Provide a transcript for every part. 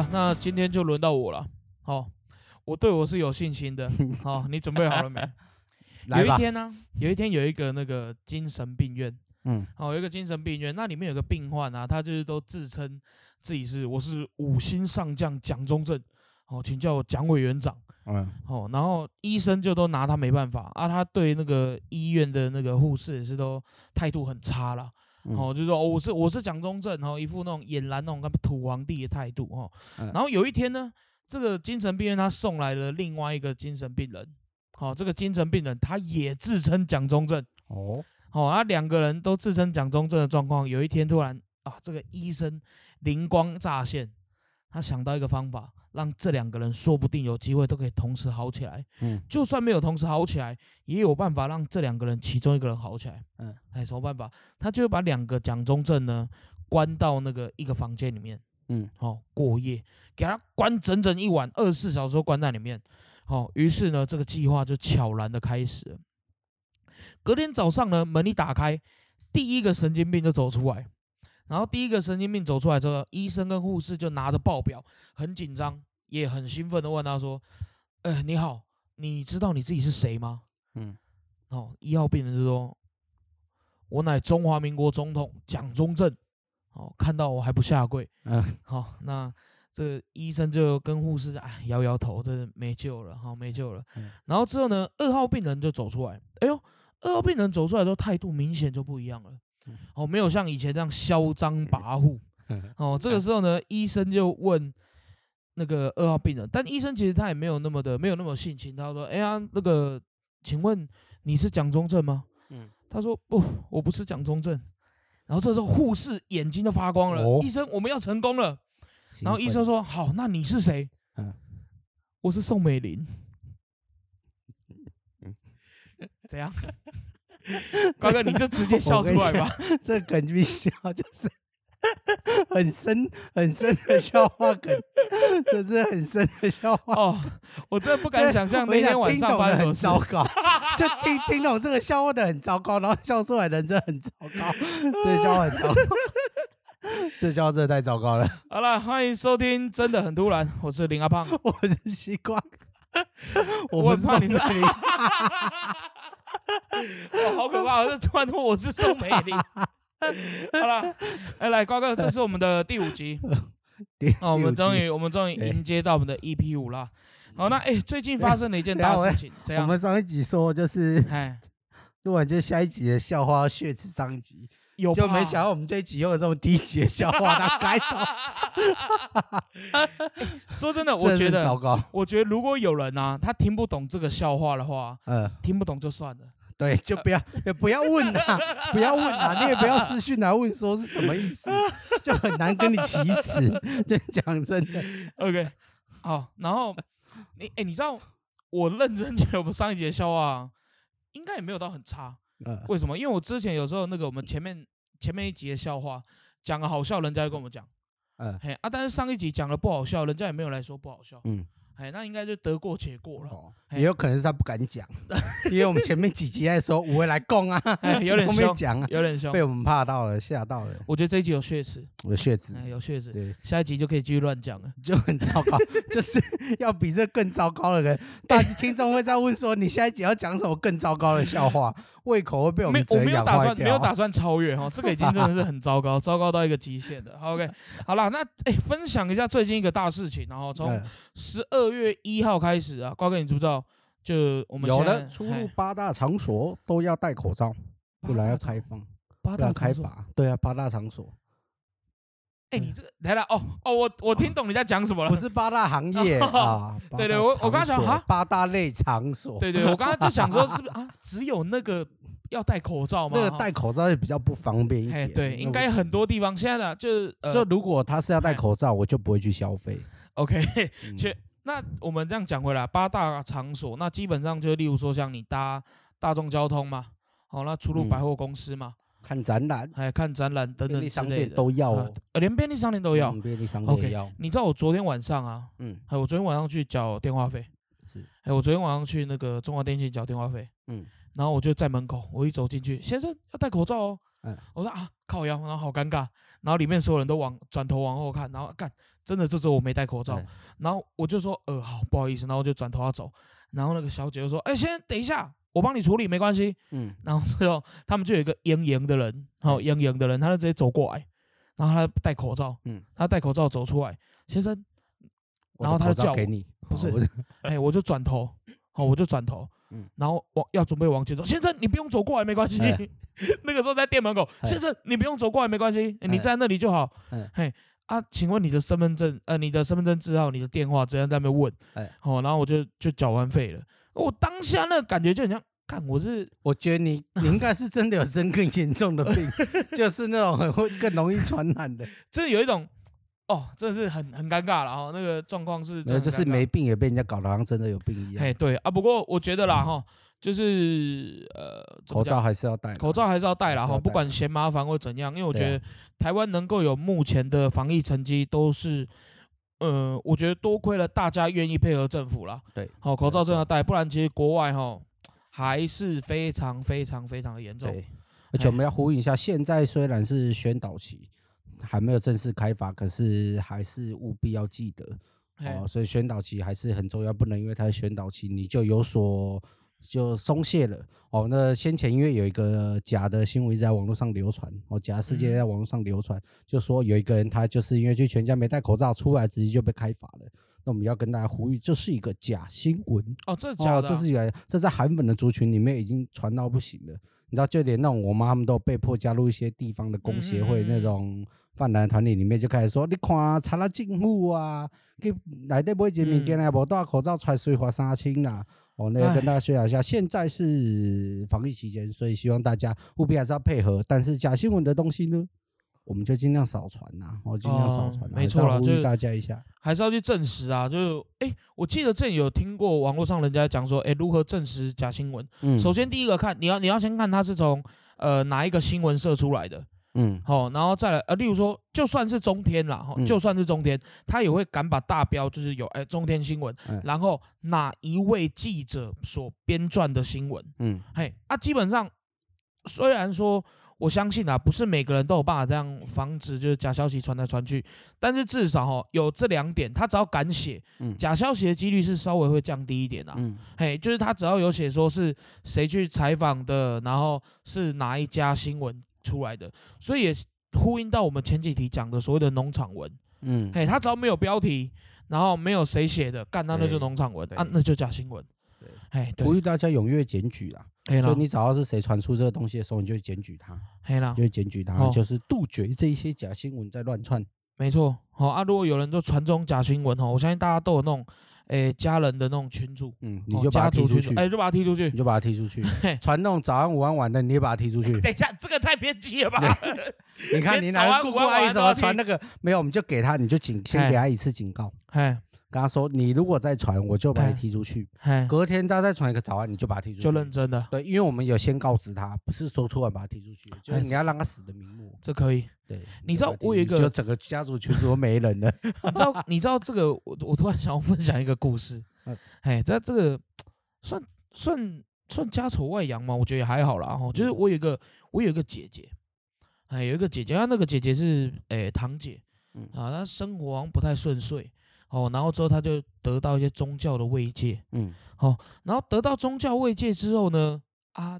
了，那今天就轮到我了。好，我对我是有信心的。好，你准备好了没？有一天呢，有一天有一个那个精神病院，嗯，哦，有一个精神病院，那里面有个病患啊，他就是都自称自己是我是五星上将蒋中正，哦，请叫我蒋委员长，嗯，哦，然后医生就都拿他没办法啊，他对那个医院的那个护士也是都态度很差了。哦，就是说我是我是蒋中正，然后一副那种俨然那种土皇帝的态度哦。然后有一天呢，这个精神病院他送来了另外一个精神病人，好，这个精神病人他也自称蒋中正哦，好，啊两个人都自称蒋中正的状况，有一天突然啊，这个医生灵光乍现，他想到一个方法。让这两个人说不定有机会都可以同时好起来。嗯，就算没有同时好起来，也有办法让这两个人其中一个人好起来。嗯，哎，什么办法？他就把两个蒋中正呢关到那个一个房间里面。嗯，好过夜，给他关整整一晚，二十四小时都关在里面。好，于是呢，这个计划就悄然的开始了。隔天早上呢，门一打开，第一个神经病就走出来。然后第一个神经病走出来之后，医生跟护士就拿着报表，很紧张，也很兴奋的问他说：“呃，你好，你知道你自己是谁吗？”嗯，哦，一号病人就说：“我乃中华民国总统蒋中正。”哦，看到我还不下跪？嗯，好，那这个医生就跟护士哎摇摇头，这没救了，好，没救了。然后之后呢，二号病人就走出来，哎呦，二号病人走出来之后态度明显就不一样了。哦，没有像以前这样嚣张跋扈。哦，这个时候呢，医生就问那个二号病人，但医生其实他也没有那么的，没有那么性情。他说：“哎呀，那个，请问你是蒋中正吗？”嗯，他说：“不，我不是蒋中正。”然后这时候护士眼睛都发光了。医生，我们要成功了。然后医生说：“好，那你是谁？”嗯，我是宋美龄。怎样？瓜哥，你就直接笑出来吧。这梗必须笑，就是 很深很深的笑话梗，这是很深的笑话哦。我真的不敢想象 那天晚上发生很糟糕，就听听懂这个笑话的很糟糕，然后笑出来的人真的很糟糕。这笑话很糟糕，这笑话真的太糟糕了。好了，欢迎收听，真的很突然。我是林阿胖，我是西瓜，我很怕你们。哇，好可怕！这突然说我是宋美龄。好了，哎，来瓜哥，这是我们的第五集。哦，我们终于，我们终于迎接到我们的 EP 五了。好，那哎，最近发生了一件大事情，怎样？我们上一集说就是，哎，录完就下一集的校花血池上一集，有就没想到我们这一集又有这么低级的笑话，他改到。说真的，我觉得糟糕。我觉得如果有人啊，他听不懂这个笑话的话，嗯，听不懂就算了。对，就不要也不要问啊，不要问啊，你也不要私讯来问说是什么意思，就很难跟你启齿。就讲真的，OK，好，然后你哎，你知道我认真觉得我们上一节笑话应该也没有到很差，为什么？因为我之前有时候那个我们前面前面一集的笑话讲的好笑，人家就跟我们讲，嗯，嘿啊，但是上一集讲的不好笑，人家也没有来说不好笑，嗯。哎，那应该就得过且过了，哦也有可能是他不敢讲，因为我们前面几集在说五位来供啊，有点 凶，讲啊，有点凶，被我们怕到了，吓到了。我觉得这一集有血池，有血池，有血池，对，下一集就可以继续乱讲了，就很糟糕，就是要比这更糟糕的人，大听众会在问说，你下一集要讲什么更糟糕的笑话？胃口会被我们我没有打算没有打算超越哈，这个已经真的是很糟糕，糟糕到一个极限的。OK，好了，那哎，分享一下最近一个大事情，然后从十二月一号开始啊，瓜哥你知不知道？就我们有的出入八大场所都要戴口罩，不然要开放，八大开罚。对啊，八大场所。哎，你这个来了哦哦，我我听懂你在讲什么了，不是八大行业 啊，对对，我我刚才讲哈，八大类场所，对对，我刚刚就想说是不是啊，只有那个要戴口罩吗？那个戴口罩也比较不方便一点，对，应该很多地方现在的就是就如果他是要戴口罩，我就不会去消费。OK，且那我们这样讲回来，八大场所那基本上就例如说像你搭大众交通嘛，好，那出入百货公司嘛。看展览，还看展览等等之类的。都要，呃，连便利商店都要，便利商店也要。你知道我昨天晚上啊，嗯，还有我昨天晚上去缴电话费，是，还有我昨天晚上去那个中华电信缴电话费，嗯，然后我就在门口，我一走进去，先生要戴口罩哦，嗯，我说啊，靠腰，然后好尴尬，然后里面所有人都往转头往后看，然后干，真的这时候我没戴口罩，然后我就说，呃，好，不好意思，然后就转头要走，然后那个小姐就说，哎，先等一下，我帮你处理，没关系，嗯，然后之后他们就有一个莹莹的人，好，莹莹的人，他就直接走过来，然后他戴口罩，嗯，他戴口罩走出来，先生，然后他就叫给你，不是，哎，我就转头，好，我就转头。嗯，然后往要准备往前走，先生你不用走过来没关系。那个时候在店门口，先生你不用走过来没关系，你在那里就好。嘿啊，请问你的身份证呃，你的身份证字号，你的电话，怎样在那边问。哎，好，然后我就就缴完费了。我当下那感觉就很像，看我是，我觉得你 你应该是真的有生更严重的病，就是那种很会更容易传染的，这有一种。哦，真的是很很尴尬了哈，那个状况是，那就是没病也被人家搞得好像真的有病一样。哎，对啊，不过我觉得啦哈，就是呃，口罩还是要戴，口罩还是要戴啦哈，不管嫌麻烦或怎样，因为我觉得台湾能够有目前的防疫成绩，都是呃，我觉得多亏了大家愿意配合政府啦。对，好，口罩真的要戴，不然其实国外哈还是非常非常非常的严重。而且我们要呼吁一下，现在虽然是宣导期。还没有正式开发，可是还是务必要记得哦。所以宣导期还是很重要，不能因为它的宣导期你就有所就松懈了哦。那先前因为有一个假的新闻在网络上流传哦，假事件在网络上流传，就说有一个人他就是因为去全家没戴口罩出来，直接就被开罚了。那我们要跟大家呼吁，这是一个假新闻哦，这假的，这是一个这在韩粉的族群里面已经传到不行了。你知道，就连那种我妈他们都被迫加入一些地方的工协会那种。泛蓝团体里面就开始说，你看，查了政府啊，去内底买一件物件啊，无戴口罩出来水罚三千啦。哦，那要跟大家宣扬一下，现在是防疫期间，所以希望大家务必还是要配合。但是假新闻的东西呢，我们就尽量少传呐，我尽量少传。没错了，就大家一下，还是要去证实啊。就是哎，我记得这里有听过网络上人家讲说，哎，如何证实假新闻？嗯，首先第一个看，你要你要先看它是从呃哪一个新闻社出来的。嗯，好，然后再来，呃，例如说，就算是中天啦，哈，就算是中天，他也会敢把大标就是有，哎，中天新闻，然后哪一位记者所编撰的新闻，嗯，嘿，啊，基本上，虽然说我相信啊，不是每个人都有办法这样防止就是假消息传来传去，但是至少哈，有这两点，他只要敢写，假消息的几率是稍微会降低一点啊，嗯，嘿，就是他只要有写说是谁去采访的，然后是哪一家新闻。出来的，所以也呼应到我们前几题讲的所谓的农场文，嗯，嘿，他只要没有标题，然后没有谁写的，干那那就农场文啊，那就假新闻，对，哎，呼吁大家踊跃检举啦，就你找到是谁传出这个东西的时候，你就检举他，黑了，就检举他，就是杜绝这一些假新闻在乱窜，没错，好啊，如果有人就传这种假新闻哦，我相信大家都有那种。哎，家人的那种群主，嗯，你就把他踢出去，哎，就把他踢出去，你就把他踢出去。传那种早安、午安、晚的，你也把他踢出去。等一下，这个太偏激了吧？你看，你哪个姑姑阿姨怎么传那个？没有，我们就给他，你就警，先给他一次警告。哎。跟他说，你如果再传，我就把你踢出去。隔天他再传一个早安，你就把他踢出去。就认真的。对，因为我们有先告知他，不是说突然把他踢出去，就是你要让他死的瞑目。这可以。对，你知道我有一个，就整个家族群都没人了。你知道，你知道这个，我我突然想要分享一个故事。哎，在这个算算算家丑外扬吗？我觉得也还好啦。哈，就是我有一个，我有一个姐姐，哎，有一个姐姐，她那个姐姐是哎堂姐，嗯啊，她生活好像不太顺遂。哦，然后之后他就得到一些宗教的慰藉，嗯，好，然后得到宗教慰藉之后呢，啊，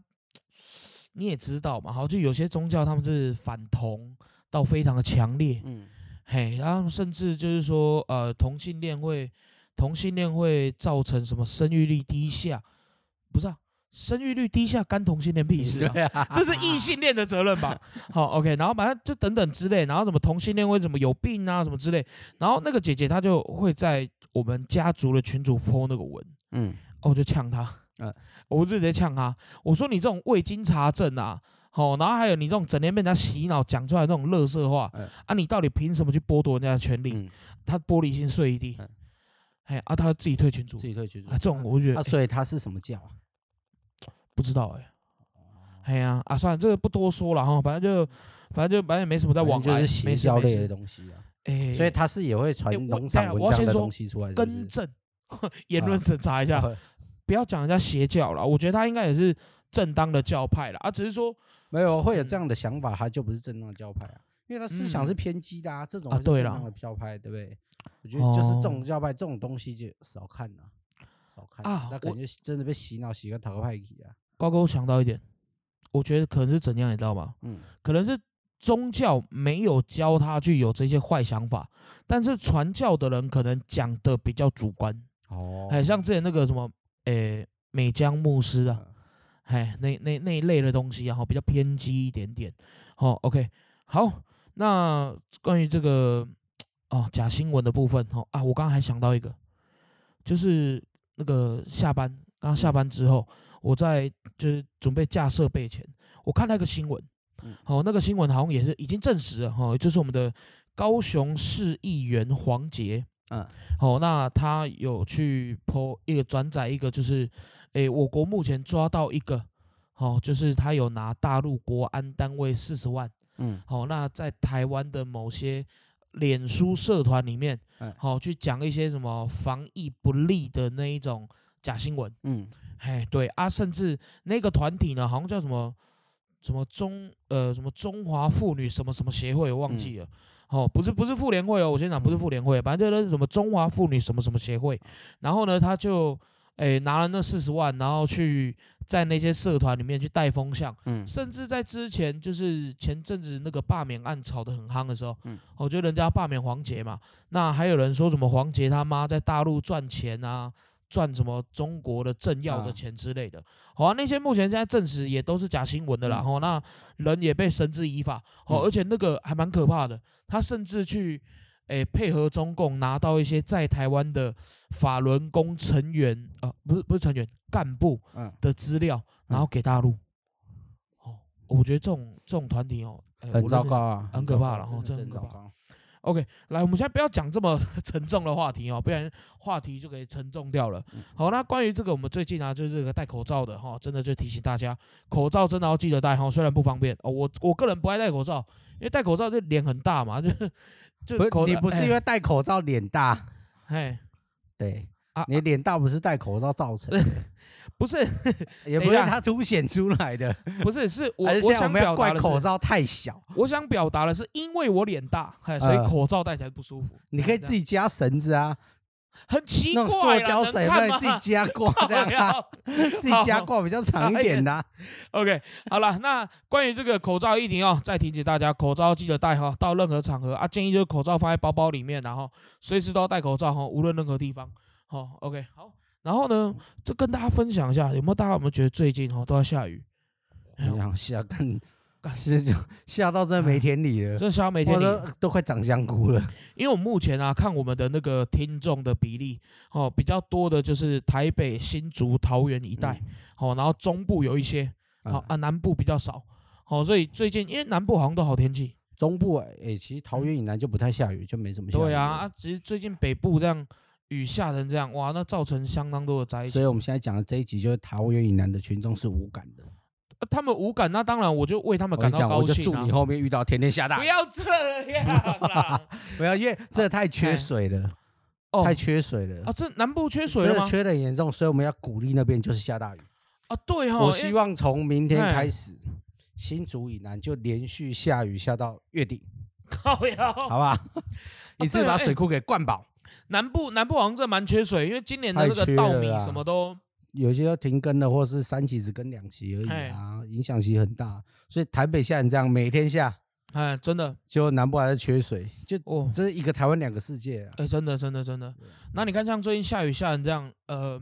你也知道嘛，好，就有些宗教他们是反同到非常的强烈，嗯，嘿，然后甚至就是说，呃，同性恋会同性恋会造成什么生育率低下，不是啊。生育率低下，干同性恋屁事啊！这是异性恋的责任吧？好，OK，然后反正就等等之类，然后什么同性恋为什么有病啊，什么之类，然后那个姐姐她就会在我们家族的群主 po 那个文，嗯，我就呛她，嗯，我就直接呛她，我说你这种未经查证啊，好，然后还有你这种整天被人家洗脑讲出来那种乐色话，啊，你到底凭什么去剥夺人家的权利？他玻璃心碎一地，哎，啊，他自己退群主，自己退群主，啊，这种我觉得，所以他是什么教啊？不知道哎，哎呀啊，算了，这个不多说了哈，反正就反正就反正没什么在往来，邪教类的东西啊。哎，所以他是也会传农场文章的东西出来，更正言论审查一下，不要讲人家邪教了。我觉得他应该也是正当的教派了啊，只是说没有会有这样的想法，他就不是正当的教派啊，因为他思想是偏激的啊，这种是正当的教派，对不对？我觉得就是这种教派这种东西就少看了，少看啊，那感觉真的被洗脑洗个讨个派去啊。高哥，我想到一点，我觉得可能是怎样，你知道吗？嗯，可能是宗教没有教他去有这些坏想法，但是传教的人可能讲的比较主观哦，哎，像之前那个什么，诶，美江牧师啊，哎，那那那一类的东西，然后比较偏激一点点。好，OK，好，那关于这个哦假新闻的部分，哦啊，我刚刚还想到一个，就是那个下班，刚下班之后。我在就是准备架设备前，我看到一个新闻，好，那个新闻好像也是已经证实了哈，就是我们的高雄市议员黄杰，嗯，好，那他有去 po 一个转载一个，就是诶，我国目前抓到一个，好，就是他有拿大陆国安单位四十万，嗯，好，那在台湾的某些脸书社团里面，好，去讲一些什么防疫不利的那一种假新闻，嗯。哎，对啊，甚至那个团体呢，好像叫什么什么中呃什么中华妇女什么什么协会，我忘记了。哦，不是不是妇联会哦，我先讲不是妇联会，反正就是什么中华妇女什么什么协会。然后呢，他就哎拿了那四十万，然后去在那些社团里面去带风向。嗯。甚至在之前，就是前阵子那个罢免案炒得很夯的时候，嗯，我觉得人家罢免黄杰嘛，那还有人说什么黄杰他妈在大陆赚钱啊。赚什么中国的政要的钱之类的，好啊，那些目前现在证实也都是假新闻的啦。吼，那人也被绳之以法。哦，而且那个还蛮可怕的，他甚至去诶配合中共拿到一些在台湾的法轮功成员啊，不是不是成员干部的资料，然后给大陆。哦，我觉得这种这种团体哦，很糟糕啊，很可怕了，哦，真的很可怕。OK，来，我们现在不要讲这么 沉重的话题哦，不然话题就给沉重掉了。好，那关于这个，我们最近啊，就是这个戴口罩的哈，真的就提醒大家，口罩真的要记得戴哈，虽然不方便哦，我我个人不爱戴口罩，因为戴口罩这脸很大嘛，就就不你不是因为戴口罩脸大，嘿，对。啊，你脸大不是戴口罩造成的。不是，也不是它凸显出来的，不是，是我我想表达的口罩太小。我想表达的是，因为我脸大，所以口罩戴起来不舒服。你可以自己加绳子啊，很奇怪，塑胶绳可以自己加挂这样，自己加挂比较长一点的。OK，好了，那关于这个口罩议题哦，再提醒大家，口罩记得戴哈，到任何场合啊，建议就是口罩放在包包里面，然后随时都要戴口罩哈，无论任何地方。好，OK，好。然后呢，就跟大家分享一下，有没有大家有没有觉得最近哦都要下雨？然后，下干干是就下到这没田里了，真的下到没田里，都快长香菇了。因为我目前啊看我们的那个听众的比例哦，比较多的就是台北、新竹、桃园一带，好，然后中部有一些，好啊南部比较少，好，所以最近因为南部好像都好天气，中部哎，其实桃园以南就不太下雨，就没什么。对啊，啊，其实最近北部这样。雨下成这样，哇，那造成相当多的灾。所以我们现在讲的这一集，就是桃园以南的群众是无感的。他们无感，那当然我就为他们感到高兴。我就祝你后面遇到天天下大雨。不要这样，不要，因为这太缺水了，太缺水了啊！这南部缺水吗？缺的严重，所以我们要鼓励那边就是下大雨啊。对哈，我希望从明天开始，新竹以南就连续下雨下到月底。靠呀，好吧，一次把水库给灌饱。南部南部好像真的蛮缺水，因为今年的那个稻米什么都有些要停耕的，或是三期只耕两期而已啊，影响其实很大。所以台北下成这样，每天下，哎，真的，就南部还是缺水，就哦，这是一个台湾两个世界啊。哎，真的真的真的。那你看像最近下雨下成这样，呃，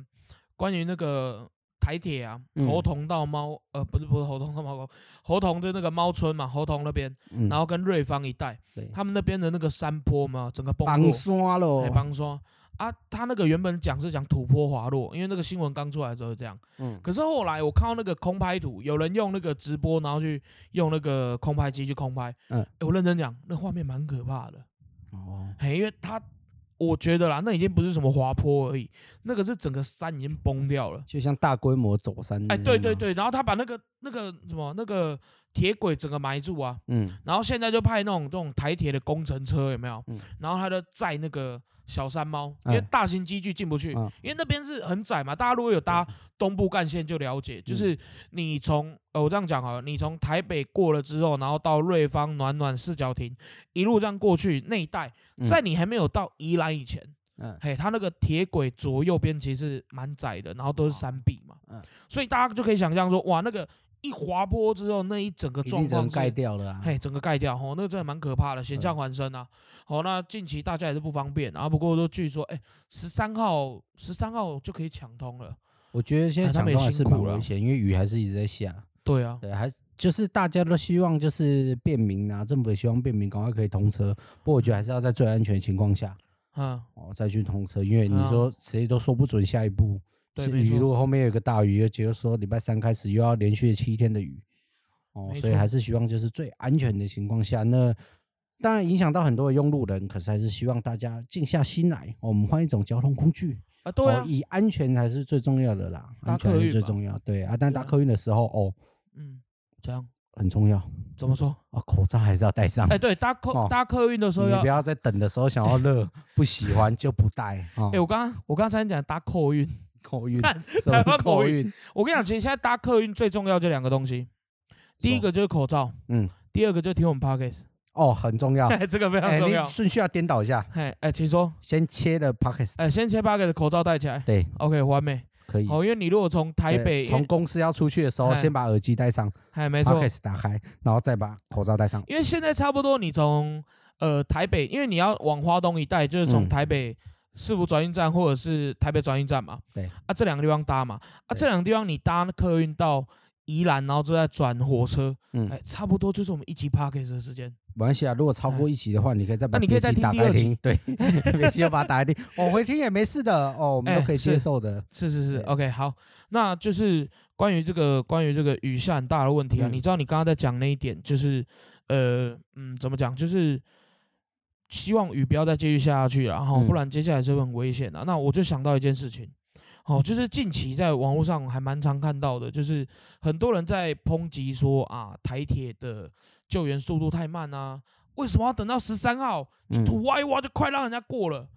关于那个。台铁啊，猴童到猫，呃，不是不是猴童到猫沟，猴童的那个猫村嘛，猴童那边，然后跟瑞芳一带，他们那边的那个山坡嘛，整个崩落，崩刷了，崩刷啊！他那个原本讲是讲土坡滑落，因为那个新闻刚出来的时候是这样，嗯，可是后来我看到那个空拍图，有人用那个直播，然后去用那个空拍机去空拍，嗯，我认真讲，那画面蛮可怕的，哦，嘿，因为他。我觉得啦，那已经不是什么滑坡而已，那个是整个山已经崩掉了，就像大规模走山。哎，对对对，然后他把那个那个什么那个铁轨整个埋住啊，嗯，然后现在就派那种这种台铁的工程车有没有？嗯，然后他就载那个小山猫，因为大型机具进不去，因为那边是很窄嘛。大家如果有搭东部干线就了解，就是你从呃我这样讲啊，你从台北过了之后，然后到瑞芳、暖暖、四角亭，一路这样过去那一带，在你还没有到宜兰以前，嗯，嘿，它那个铁轨左右边其实蛮窄的，然后都是山壁嘛，嗯，所以大家就可以想象说，哇，那个。一滑坡之后，那一整个状况盖掉了，啊嘿，整个盖掉，吼，那个真的蛮可怕的，险象环生啊。好，那近期大家也是不方便啊，不过都据说，哎，十三号，十三号就可以抢通了。我觉得现在抢通还是蛮危险，因为雨还是一直在下。对啊，对，还就是大家都希望就是便民啊，政府也希望便民赶快可以通车。不过我觉得还是要在最安全的情况下，嗯，哦，再去通车，因为你说谁都说不准下一步。雨如果后面有个大雨，而且又说礼拜三开始又要连续七天的雨，哦，所以还是希望就是最安全的情况下，那当然影响到很多的用路人，可是还是希望大家静下心来，我们换一种交通工具啊，对啊，以安全才是最重要的啦，安全是最重要，对啊，但搭客运的时候哦，嗯，这样很重要，怎么说啊？口罩还是要戴上，哎，对，搭客搭客运的时候，你不要在等的时候想要热，不喜欢就不戴 哎，我刚刚我刚才讲搭客运。客运，台湾客运。我跟你讲，其实现在搭客运最重要就两个东西，第一个就是口罩，嗯，第二个就是听我们 podcast，哦，很重要，这个非常重要。顺序要颠倒一下，哎哎，请说，先切的 podcast，哎，先切 podcast，口罩戴起来，对，OK，完美，可以。哦，因为你如果从台北从公司要出去的时候，先把耳机戴上，哎，没错打开，然后再把口罩戴上。因为现在差不多，你从呃台北，因为你要往花东一带，就是从台北。市府转运站或者是台北转运站嘛，对。啊，这两个地方搭嘛，啊，这两个地方你搭客运到宜兰，然后就在转火车，嗯，哎，差不多就是我们一集 p a r k 的时间。没关系啊，如果超过一集的话，你可以再把你可以再听第二集，对，别急，把它打开听，我回听也没事的。哦，我们都可以接受的。是是是，OK，好，那就是关于这个关于这个雨下很大的问题啊，你知道你刚刚在讲那一点，就是呃嗯，怎么讲，就是。希望雨不要再继续下下去了，然后不然接下来就会很危险的。那我就想到一件事情，哦，就是近期在网络上还蛮常看到的，就是很多人在抨击说啊，台铁的救援速度太慢啊，为什么要等到十三号你土挖一挖就快让人家过了？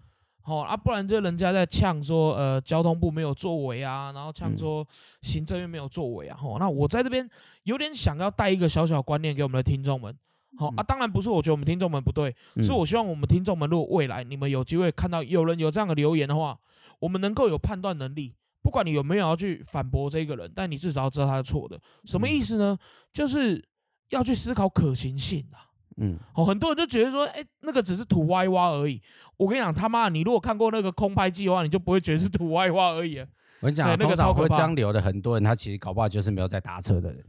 好啊，不然就人家在呛说，呃，交通部没有作为啊，然后呛说行政院没有作为啊。吼，那我在这边有点想要带一个小小观念给我们的听众们。好啊，当然不是，我觉得我们听众们不对，是我希望我们听众们，如果未来你们有机会看到有人有这样的留言的话，我们能够有判断能力，不管你有没有要去反驳这个人，但你至少要知道他是错的。什么意思呢？就是要去思考可行性啊。嗯，哦，很多人就觉得说，哎，那个只是土挖一挖而已。我跟你讲，他妈，你如果看过那个空拍计划，你就不会觉得是土挖一挖而已。我跟你讲，那个超会江流的很多人，他其实搞不好就是没有在搭车的人。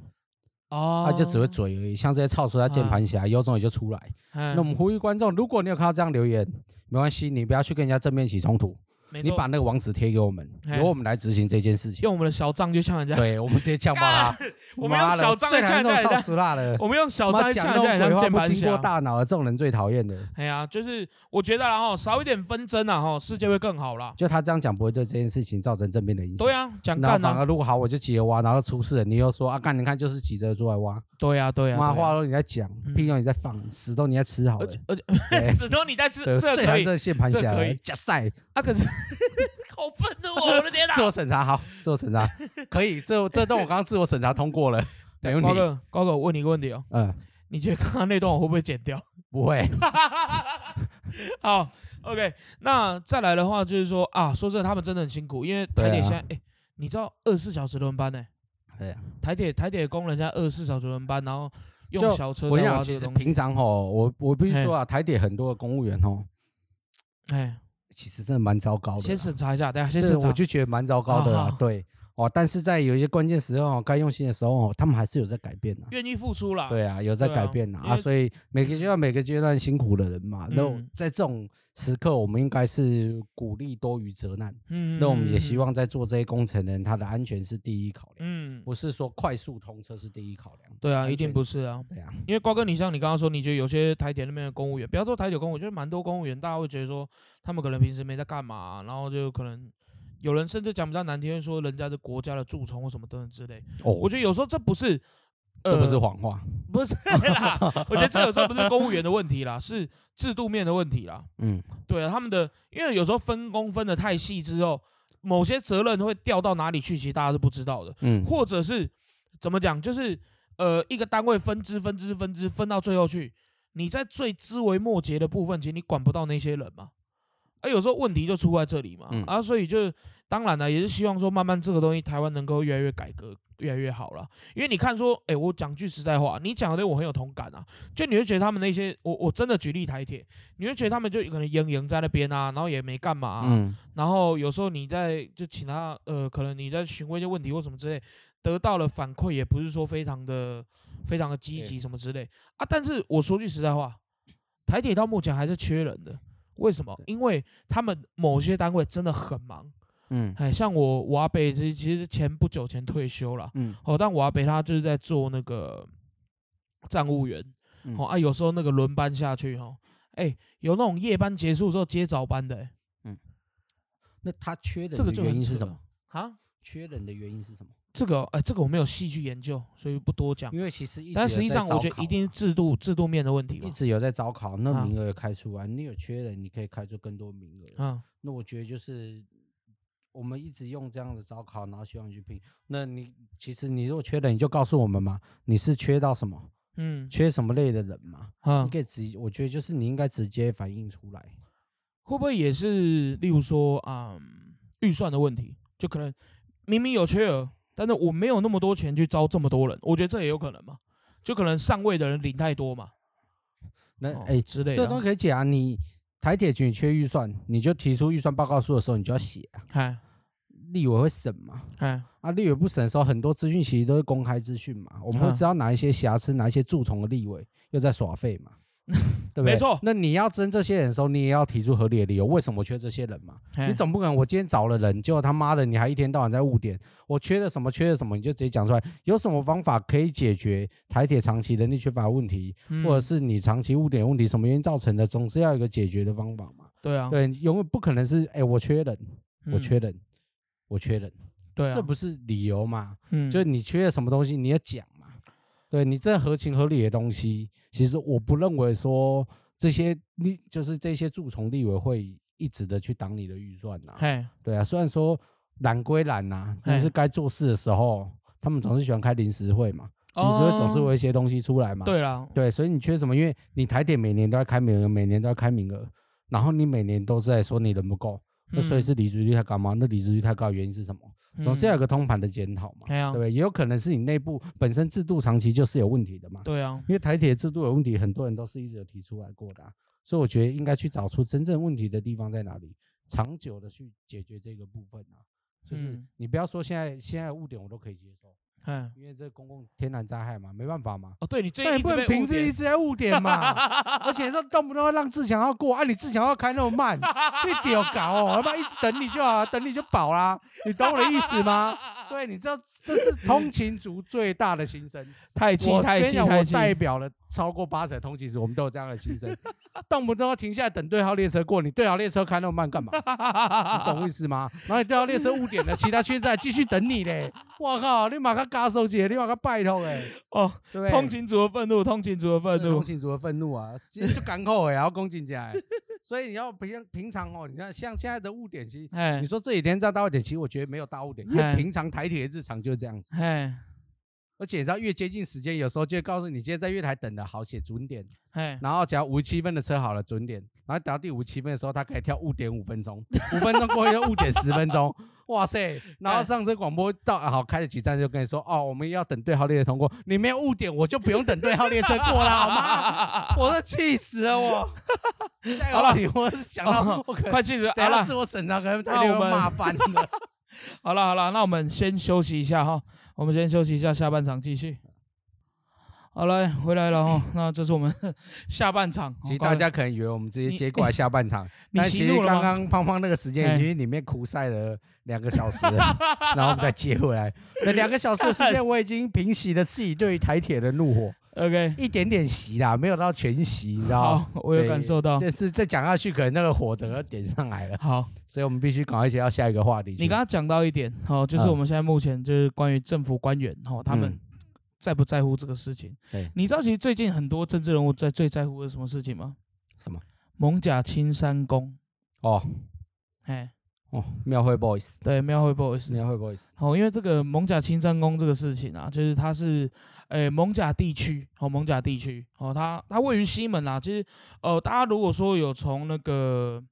哦，他就只会嘴而已，像这些操出来键盘侠，有种也就出来。那我们呼吁观众，如果你有看到这样留言，没关系，你不要去跟人家正面起冲突。你把那个网址贴给我们，由我们来执行这件事情。用我们的小账就呛人家，对我们直接 呛爆他。我们用小账呛人家，我们用小账呛人家，键盘侠。过大脑的这种人最讨厌的。哎呀，就是我觉得然后少一点纷争啊，哈，世界会更好了。就他这样讲，不会对这件事情造成正面的影响。对啊，讲干啊。反而如果好，我就急着挖，然后出事了，你又说啊干，你看就是急着出来挖。对呀，对呀。妈话都你在讲，屁用你在放，屎都你在吃好了。而且 屎都你在吃，这可以。这键盘侠加赛啊，可是。好笨的！我的天哪！自我审查好，自我审查可以。这这段我刚刚自我审查通过了，没问题。高哥，高哥，我问你一个问题哦。嗯。你觉得刚刚那段我会不会剪掉？不会。好，OK。那再来的话就是说啊，说真的，他们真的很辛苦，因为台铁现在哎，你知道二十四小时轮班呢？对呀。台铁台铁工人家二十四小时轮班，然后用小车在挖这个东西。平常哦，我我必须说啊，台铁很多的公务员哦，哎。其实真的蛮糟糕的。先审查一下，等下先审查。我就觉得蛮糟糕的啦，对哦。但是在有一些关键时候，该用心的时候，他们还是有在改变的，愿意付出了。对啊，有在改变的啊。所以每个阶段每个阶段辛苦的人嘛，那在这种时刻，我们应该是鼓励多于责难。嗯。那我们也希望在做这些工程的人，他的安全是第一考量。嗯。不是说快速通车是第一考量。对啊，一定不是啊。对啊。因为瓜哥，你像你刚刚说，你觉得有些台铁那边的公务员，不要说台铁公务员，我觉得蛮多公务员，大家会觉得说。他们可能平时没在干嘛，然后就可能有人甚至讲比较难听，说人家是国家的蛀虫或什么等等之类。哦，我觉得有时候这不是这不是谎话，不是啦。我觉得这有时候不是公务员的问题啦，是制度面的问题啦。嗯，对啊，他们的因为有时候分工分的太细之后，某些责任会掉到哪里去，其实大家是不知道的。嗯，或者是怎么讲，就是呃一个单位分支分支分支分到最后去，你在最枝微末节的部分，其实你管不到那些人嘛。啊有时候问题就出在这里嘛。啊，所以就当然了，也是希望说慢慢这个东西台湾能够越来越改革。越来越好了，因为你看说，哎，我讲句实在话，你讲的我很有同感啊。就你会觉得他们那些，我我真的举例台铁，你会觉得他们就可能营营在那边啊，然后也没干嘛，嗯，然后有时候你在就请他，呃，可能你在询问一些问题或什么之类，得到了反馈也不是说非常的非常的积极什么之类啊。但是我说句实在话，台铁到目前还是缺人的，为什么？因为他们某些单位真的很忙。嗯，哎，像我我阿伯其其实前不久前退休了，嗯，哦，但我阿伯他就是在做那个站务员，哦啊，有时候那个轮班下去，哈，哎，有那种夜班结束之后接早班的，嗯，那他缺人这个原因是什么啊？缺人的原因是什么？这个，哎，这个我没有细去研究，所以不多讲。因为其实，但实际上我觉得一定是制度制度面的问题一直有在招考，那名额开出来，你有缺人，你可以开出更多名额。啊，那我觉得就是。我们一直用这样的招考，然后希望去拼。那你其实你如果缺人，你就告诉我们嘛，你是缺到什么？嗯，缺什么类的人嘛？啊，你可以直，我觉得就是你应该直接反映出来。会不会也是，例如说啊，预算的问题？就可能明明有缺额，但是我没有那么多钱去招这么多人。我觉得这也有可能嘛，就可能上位的人领太多嘛。那哎之类的，这都可以讲啊，你。台铁局缺预算，你就提出预算报告书的时候，你就要写啊。立委会审嘛？啊，立委不审的时候，很多资讯其实都是公开资讯嘛，我们会知道哪一些瑕疵，哪一些蛀虫的立委又在耍废嘛。对不对？没错。那你要争这些人的时候，你也要提出合理的理由，为什么缺这些人嘛？你总不可能我今天找了人，结果他妈的你还一天到晚在误点，我缺了什么，缺了什么，你就直接讲出来。有什么方法可以解决台铁长期人力缺乏问题，或者是你长期误点问题，什么原因造成的，总是要有一个解决的方法嘛？对啊。对，永远不可能是哎，我缺人，我缺人，我缺人。对啊。这不是理由嘛？嗯。就是你缺了什么东西，你要讲。对你这合情合理的东西，其实我不认为说这些你就是这些蛀虫立委会一直的去挡你的预算呐。对啊，虽然说懒归懒呐，但是该做事的时候，他们总是喜欢开临时会嘛。临时会总是有一些东西出来嘛。对啊，对，所以你缺什么？因为你台点每年都要开名额，每年都要开名额，然后你每年都在说你人不够，那所以是离职率太高吗？那离职率太高原因是什么？总是要有个通盘的检讨嘛，对不对？也有可能是你内部本身制度长期就是有问题的嘛。对啊，因为台铁制度有问题，很多人都是一直有提出来过的，所以我觉得应该去找出真正问题的地方在哪里，长久的去解决这个部分啊。就是你不要说现在现在误点我都可以接受。嗯，因为这公共天然灾害嘛，没办法嘛。哦，对你这一不能平日一直在误点嘛，而且说动不动要让志强要过，啊，你志强要开那么慢，被屌搞哦，要不然一直等你就好，等你就饱啦，你懂我的意思吗？对，你知道这是通勤族最大的心声。太气太气太气！我代表了超过八成通勤时，我们都有这样的心声，动不动要停下来等对号列车过，你对号列车开那么慢干嘛？你懂我意思吗？然后你对号列车误点了，其他车在继续等你嘞。我靠，你马上加手机，你马上拜托哎。哦，对通勤族的愤怒，通勤族的愤怒，通勤族的愤怒啊！今天就赶口哎，要攻进来。所以你要平平常哦，你看像现在的误点，其实你说这几天在大误点，其实我觉得没有大误点，因为平常台铁日常就是这样子。而且你知道越接近时间，有时候就会告诉你今天在月台等的好写准点，然后只要五十七分的车好了准点，然后等到第五十七分的时候，他可以跳误点五分钟，五分钟过后又误点十分钟，哇塞！然后上车广播到好开了几站就跟你说哦，我们要等对号列车通过，你没有误点，我就不用等对号列车过了，好吗？我都气死了我！下一个问题，我想到我快气死了，好了，自我审查可能太骂翻了。好了好了，那我们先休息一下哈。我们先休息一下，下半场继续。好来回来了哈，那这是我们 下半场。其实大家可能以为我们直接接过来下半场，但其实刚刚胖胖那个时间已经里面苦晒了两个小时，然后我们再接回来。那两个小时的时间，我已经平息了自己对于台铁的怒火。OK，一点点熄啦，没有到全熄，你知道吗？我有感受到。但是再讲下去，可能那个火整个点上来了。好，所以我们必须赶快接到下一个话题。你刚刚讲到一点，好，就是我们现在目前就是关于政府官员，哈，他们在不在乎这个事情。对，你知道其实最近很多政治人物在最在乎的什么事情吗？什么？蒙甲青山宫。哦，哎，哦，庙会 boys，对，庙会 boys，庙会 boys。哦，因为这个蒙甲青山宫这个事情啊，就是它是，诶，蒙甲地区，哦，蒙甲地区，哦，它它位于西门啊。其实，呃，大家如果说有从那个。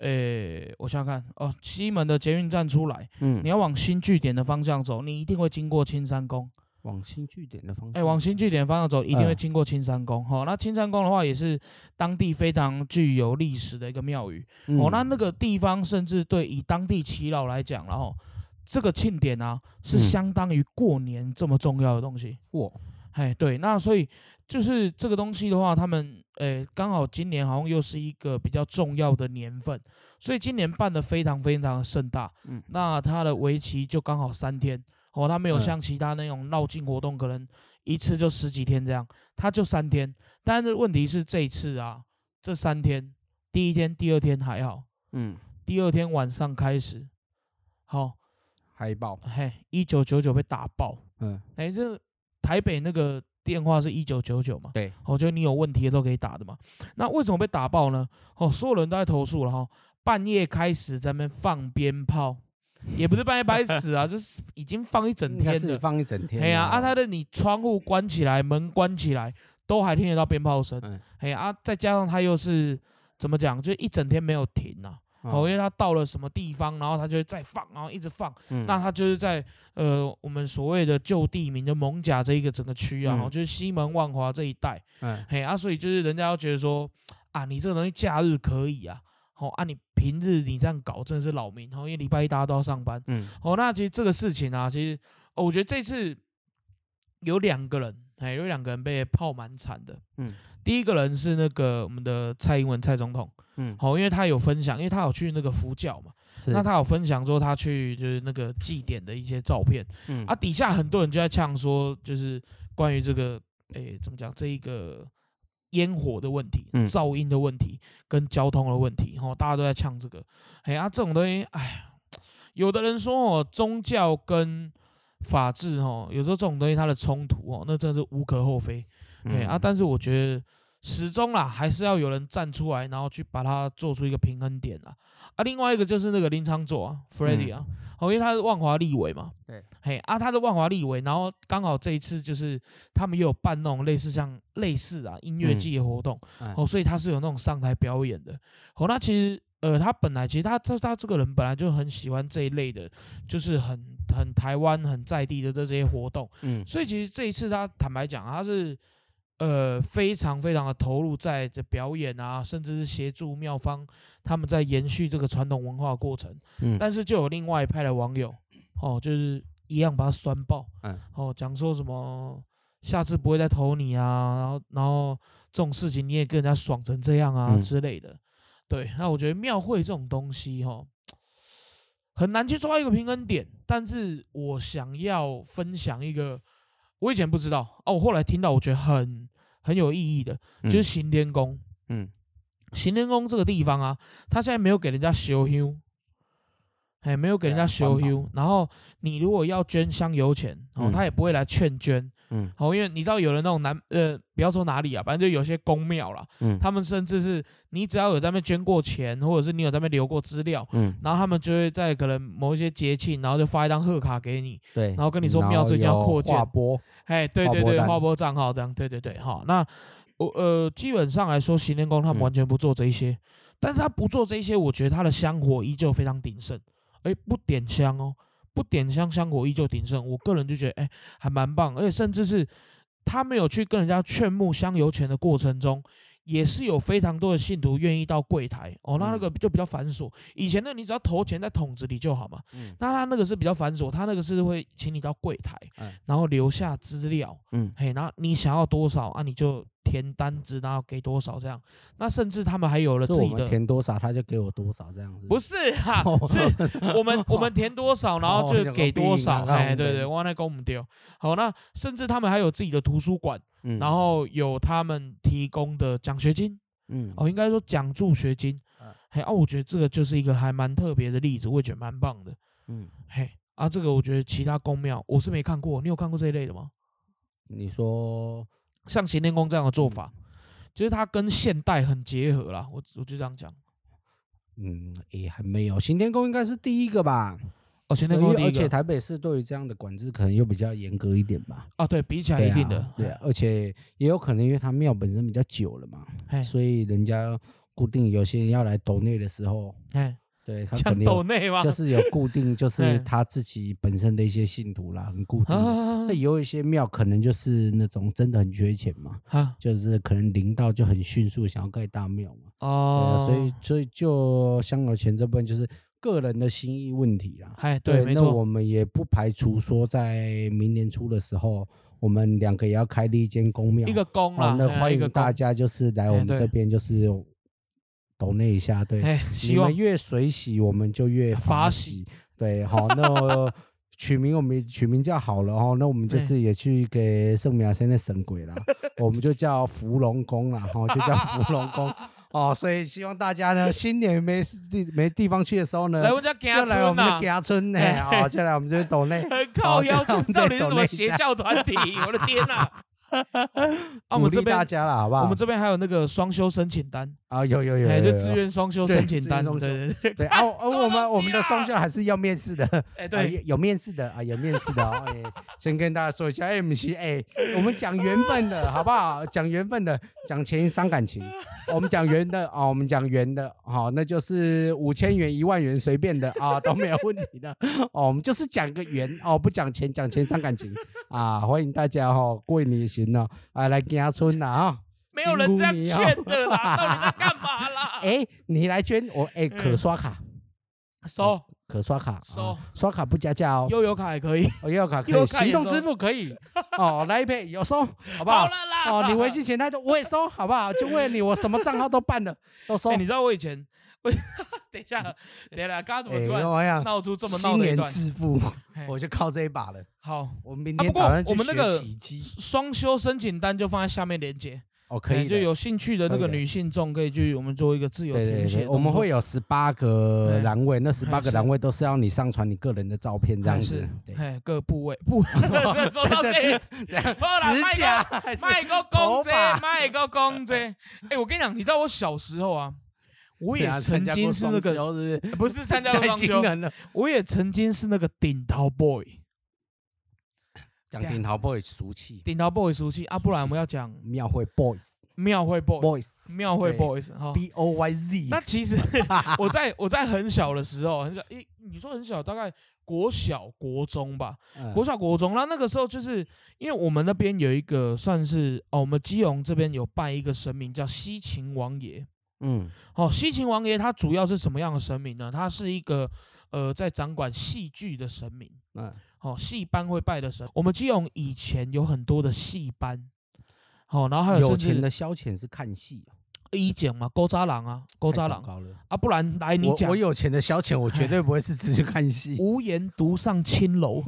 诶，我想想看哦，西门的捷运站出来，嗯，你要往新据点的方向走，你一定会经过青山宫。往新据点的方向，哎，往新据点方向走，一定会经过青山宫。好，那青山宫的话，也是当地非常具有历史的一个庙宇。哦，那那个地方甚至对以当地耆老来讲，然后这个庆典啊，是相当于过年这么重要的东西。哇，哎，对，那所以。就是这个东西的话，他们哎刚好今年好像又是一个比较重要的年份，所以今年办的非常非常的盛大。嗯，那它的为期就刚好三天哦，它没有像其他那种绕境活动，可能一次就十几天这样，它就三天。但是问题是这一次啊，这三天第一天、第二天还好，嗯，第二天晚上开始，好，嗨爆，嘿，一九九九被打爆，嗯，哎，这台北那个。电话是一九九九嘛？对，我觉得你有问题都可以打的嘛。那为什么被打爆呢？哦，所有人都在投诉了哈。半夜开始在那边放鞭炮，也不是半夜白死啊，就是已经放一整天的，放一整天。哎呀，啊，他的你窗户关起来，门关起来，都还听得到鞭炮声。哎呀，啊，再加上他又是怎么讲，就一整天没有停啊。哦，因为他到了什么地方，然后他就会再放，然后一直放。嗯，那他就是在呃我们所谓的旧地名的蒙甲这一个整个区啊，就是西门万华这一带。嗯，嘿啊，所以就是人家要觉得说啊，你这个东西假日可以啊，哦啊，你平日你这样搞真的是扰民。哦，因为礼拜一大家都要上班。嗯，哦，那其实这个事情啊，其实我觉得这次有两个人，哎，有两个人被泡蛮惨的。嗯，第一个人是那个我们的蔡英文蔡总统。嗯，好，因为他有分享，因为他有去那个佛教嘛，那他有分享说他去就是那个祭典的一些照片，嗯，啊，底下很多人就在呛说，就是关于这个，诶，怎么讲，这一个烟火的问题、噪音的问题跟交通的问题，哦，大家都在呛这个，哎啊，这种东西，哎，有的人说哦，宗教跟法治，哦，有时候这种东西它的冲突，哦，那真的是无可厚非，哎啊，但是我觉得。始终啦，还是要有人站出来，然后去把它做出一个平衡点啊。啊，另外一个就是那个林昌佐啊 f r e d d y 啊，哦，因为他是万华立委嘛，对，嘿啊，他是万华立委，然后刚好这一次就是他们也有办那种类似像类似啊音乐季的活动，哦，所以他是有那种上台表演的。哦，那其实呃，他本来其实他他他这个人本来就很喜欢这一类的，就是很很台湾很在地的这这些活动，嗯，所以其实这一次他坦白讲，他是。呃，非常非常的投入在这表演啊，甚至是协助妙方他们在延续这个传统文化过程。嗯，但是就有另外一派的网友，哦，就是一样把他酸爆。嗯，哦，讲说什么下次不会再投你啊，然后然后这种事情你也跟人家爽成这样啊之类的。对，那我觉得庙会这种东西，哈，很难去抓一个平衡点。但是我想要分享一个。我以前不知道哦，我后来听到，我觉得很很有意义的，就是行天宫。嗯，行天宫这个地方啊，他现在没有给人家修修，哎，没有给人家修修。然后你如果要捐香油钱，哦，他也不会来劝捐。嗯，好，因为你知道有人那种南呃，不要说哪里啊，反正就有些公庙啦，嗯，他们甚至是你只要有在那边捐过钱，或者是你有在那边留过资料，嗯，然后他们就会在可能某一些节庆，然后就发一张贺卡给你，对，然后跟你说庙最近要扩建，划拨，哎，对对对，划拨账号这样，对对对，好，那我呃基本上来说，行天宫他们完全不做这些，但是他不做这些，我觉得他的香火依旧非常鼎盛，哎，不点香哦。不点香，香火依旧鼎盛。我个人就觉得，哎，还蛮棒。而且甚至是他没有去跟人家劝募香油钱的过程中，也是有非常多的信徒愿意到柜台。哦，那那个就比较繁琐。以前呢，你只要投钱在桶子里就好嘛。嗯。那他那个是比较繁琐，他那个是会请你到柜台，然后留下资料。嗯。嘿，然后你想要多少啊？你就。填单子，然后给多少这样？那甚至他们还有了自己的填多少，他就给我多少这样子。不是哈，是我们 我们填多少，然后就给多少。哎，对对，我那公唔丢。好，那甚至他们还有自己的图书馆，然后有他们提供的奖学金。嗯，哦，应该说奖助学金。嘿，啊，我觉得这个就是一个还蛮特别的例子，我也觉得蛮棒的。嗯，嘿，啊，这个我觉得其他公庙我是没看过，你有看过这一类的吗？你说像行天宫这样的做法，就是它跟现代很结合啦。我我就这样讲。嗯，也还没有，行天宫应该是第一个吧。哦，行天宫第一个。而且台北市对于这样的管制可能又比较严格一点吧。啊，对比起来一定的。对，而且也有可能因为它庙本身比较久了嘛，所以人家固定有些人要来斗内的时候，哎。对他肯定就是有固定，就是他自己本身的一些信徒啦，很固定。那有一些庙可能就是那种真的很缺钱嘛，就是可能灵道就很迅速想要盖大庙嘛。哦，所以所以就香油钱这部分就是个人的心意问题啦。哎，对，那我们也不排除说在明年初的时候，我们两个也要开立一间公庙，一个公啊，那欢迎大家就是来我们这边就是。抖那一下，对，你们越水洗，我们就越法喜，对，好，那取名我们取名叫好了哈，那我们就是也去给圣米亚现在神鬼了，我们就叫福龙宫了哈，就叫福龙宫哦，所以希望大家呢，新年没地没地方去的时候呢，来我们家家村我们的家村呢，哦，就来我们这边抖内，靠腰，这到底是什么邪教团体？我的天哪！啊，我们这边大家了，好不好？我们这边还有那个双休申请单啊，有有有，就自愿双休申请单，对对对对。啊，我 们我们的双休还是要面试的，哎，对，有面试的啊，有面试的哦。哎，先跟大家说一下，M C，哎，我们讲缘分的 好不好？讲缘分的，讲钱伤感情。我们讲缘的啊，我们讲缘的，好，那就是五千元、一万元随便的啊，都没有问题的。哦，我们就是讲个缘哦，不讲钱，讲钱伤感情啊。欢迎大家哈，过年行了啊，来家村呐啊，没有人这样劝的啦，到底在干嘛啦？哎，你来捐我哎，可刷卡收。可刷卡，收刷卡不加价哦。悠游卡也可以，悠游卡可以，行动支付可以。哦，来一杯有收，好不好？好了啦。哦，你微信钱太多我也收，好不好？就为了你，我什么账号都办了，都收。你知道我以前，等一下，等一下，刚刚怎么突然闹出这么闹的一段？致富，我就靠这一把了。好，我们明天打算我们那个双休申请单就放在下面连接。哦，可以，就有兴趣的那个女性众可以去我们做一个自由填写。我们会有十八个栏位，那十八个栏位都是要你上传你个人的照片这样子。对，各部位不，做到这，指甲，卖个公仔，卖个公仔。哎，我跟你讲，你知道我小时候啊，我也曾经是那个，不是参加双休，我也曾经是那个顶头 boy。讲顶头 boys 俗气，顶头 boys 俗气啊！不然我们要讲庙会 boys，庙会 boys，庙会 boys 哈，B O Y Z。那其实 我在我在很小的时候，很小，一你说很小，大概国小国中吧，国小国中。那那个时候就是因为我们那边有一个算是哦，我们基隆这边有拜一个神明叫西秦王爷。嗯，哦，西秦王爷他主要是什么样的神明呢？他是一个呃，在掌管戏剧的神明。嗯。哦，戏班会拜的神，我们基隆以前有很多的戏班，好，然后还有有钱的消遣是看戏，一讲嘛，勾扎郎啊，勾扎郎啊，不然来你讲，我有钱的消遣，我绝对不会是直接看戏，无言独上青楼，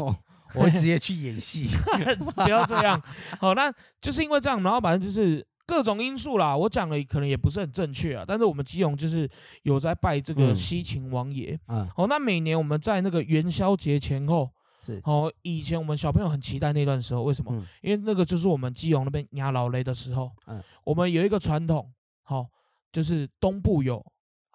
我会直接去演戏，不要这样，好，那就是因为这样，然后反正就是各种因素啦，我讲的可能也不是很正确啊，但是我们基隆就是有在拜这个西秦王爷，嗯，好，那每年我们在那个元宵节前后。是哦，以前我们小朋友很期待那段时候，为什么？因为那个就是我们基隆那边压老雷的时候。嗯，我们有一个传统，好，就是东部有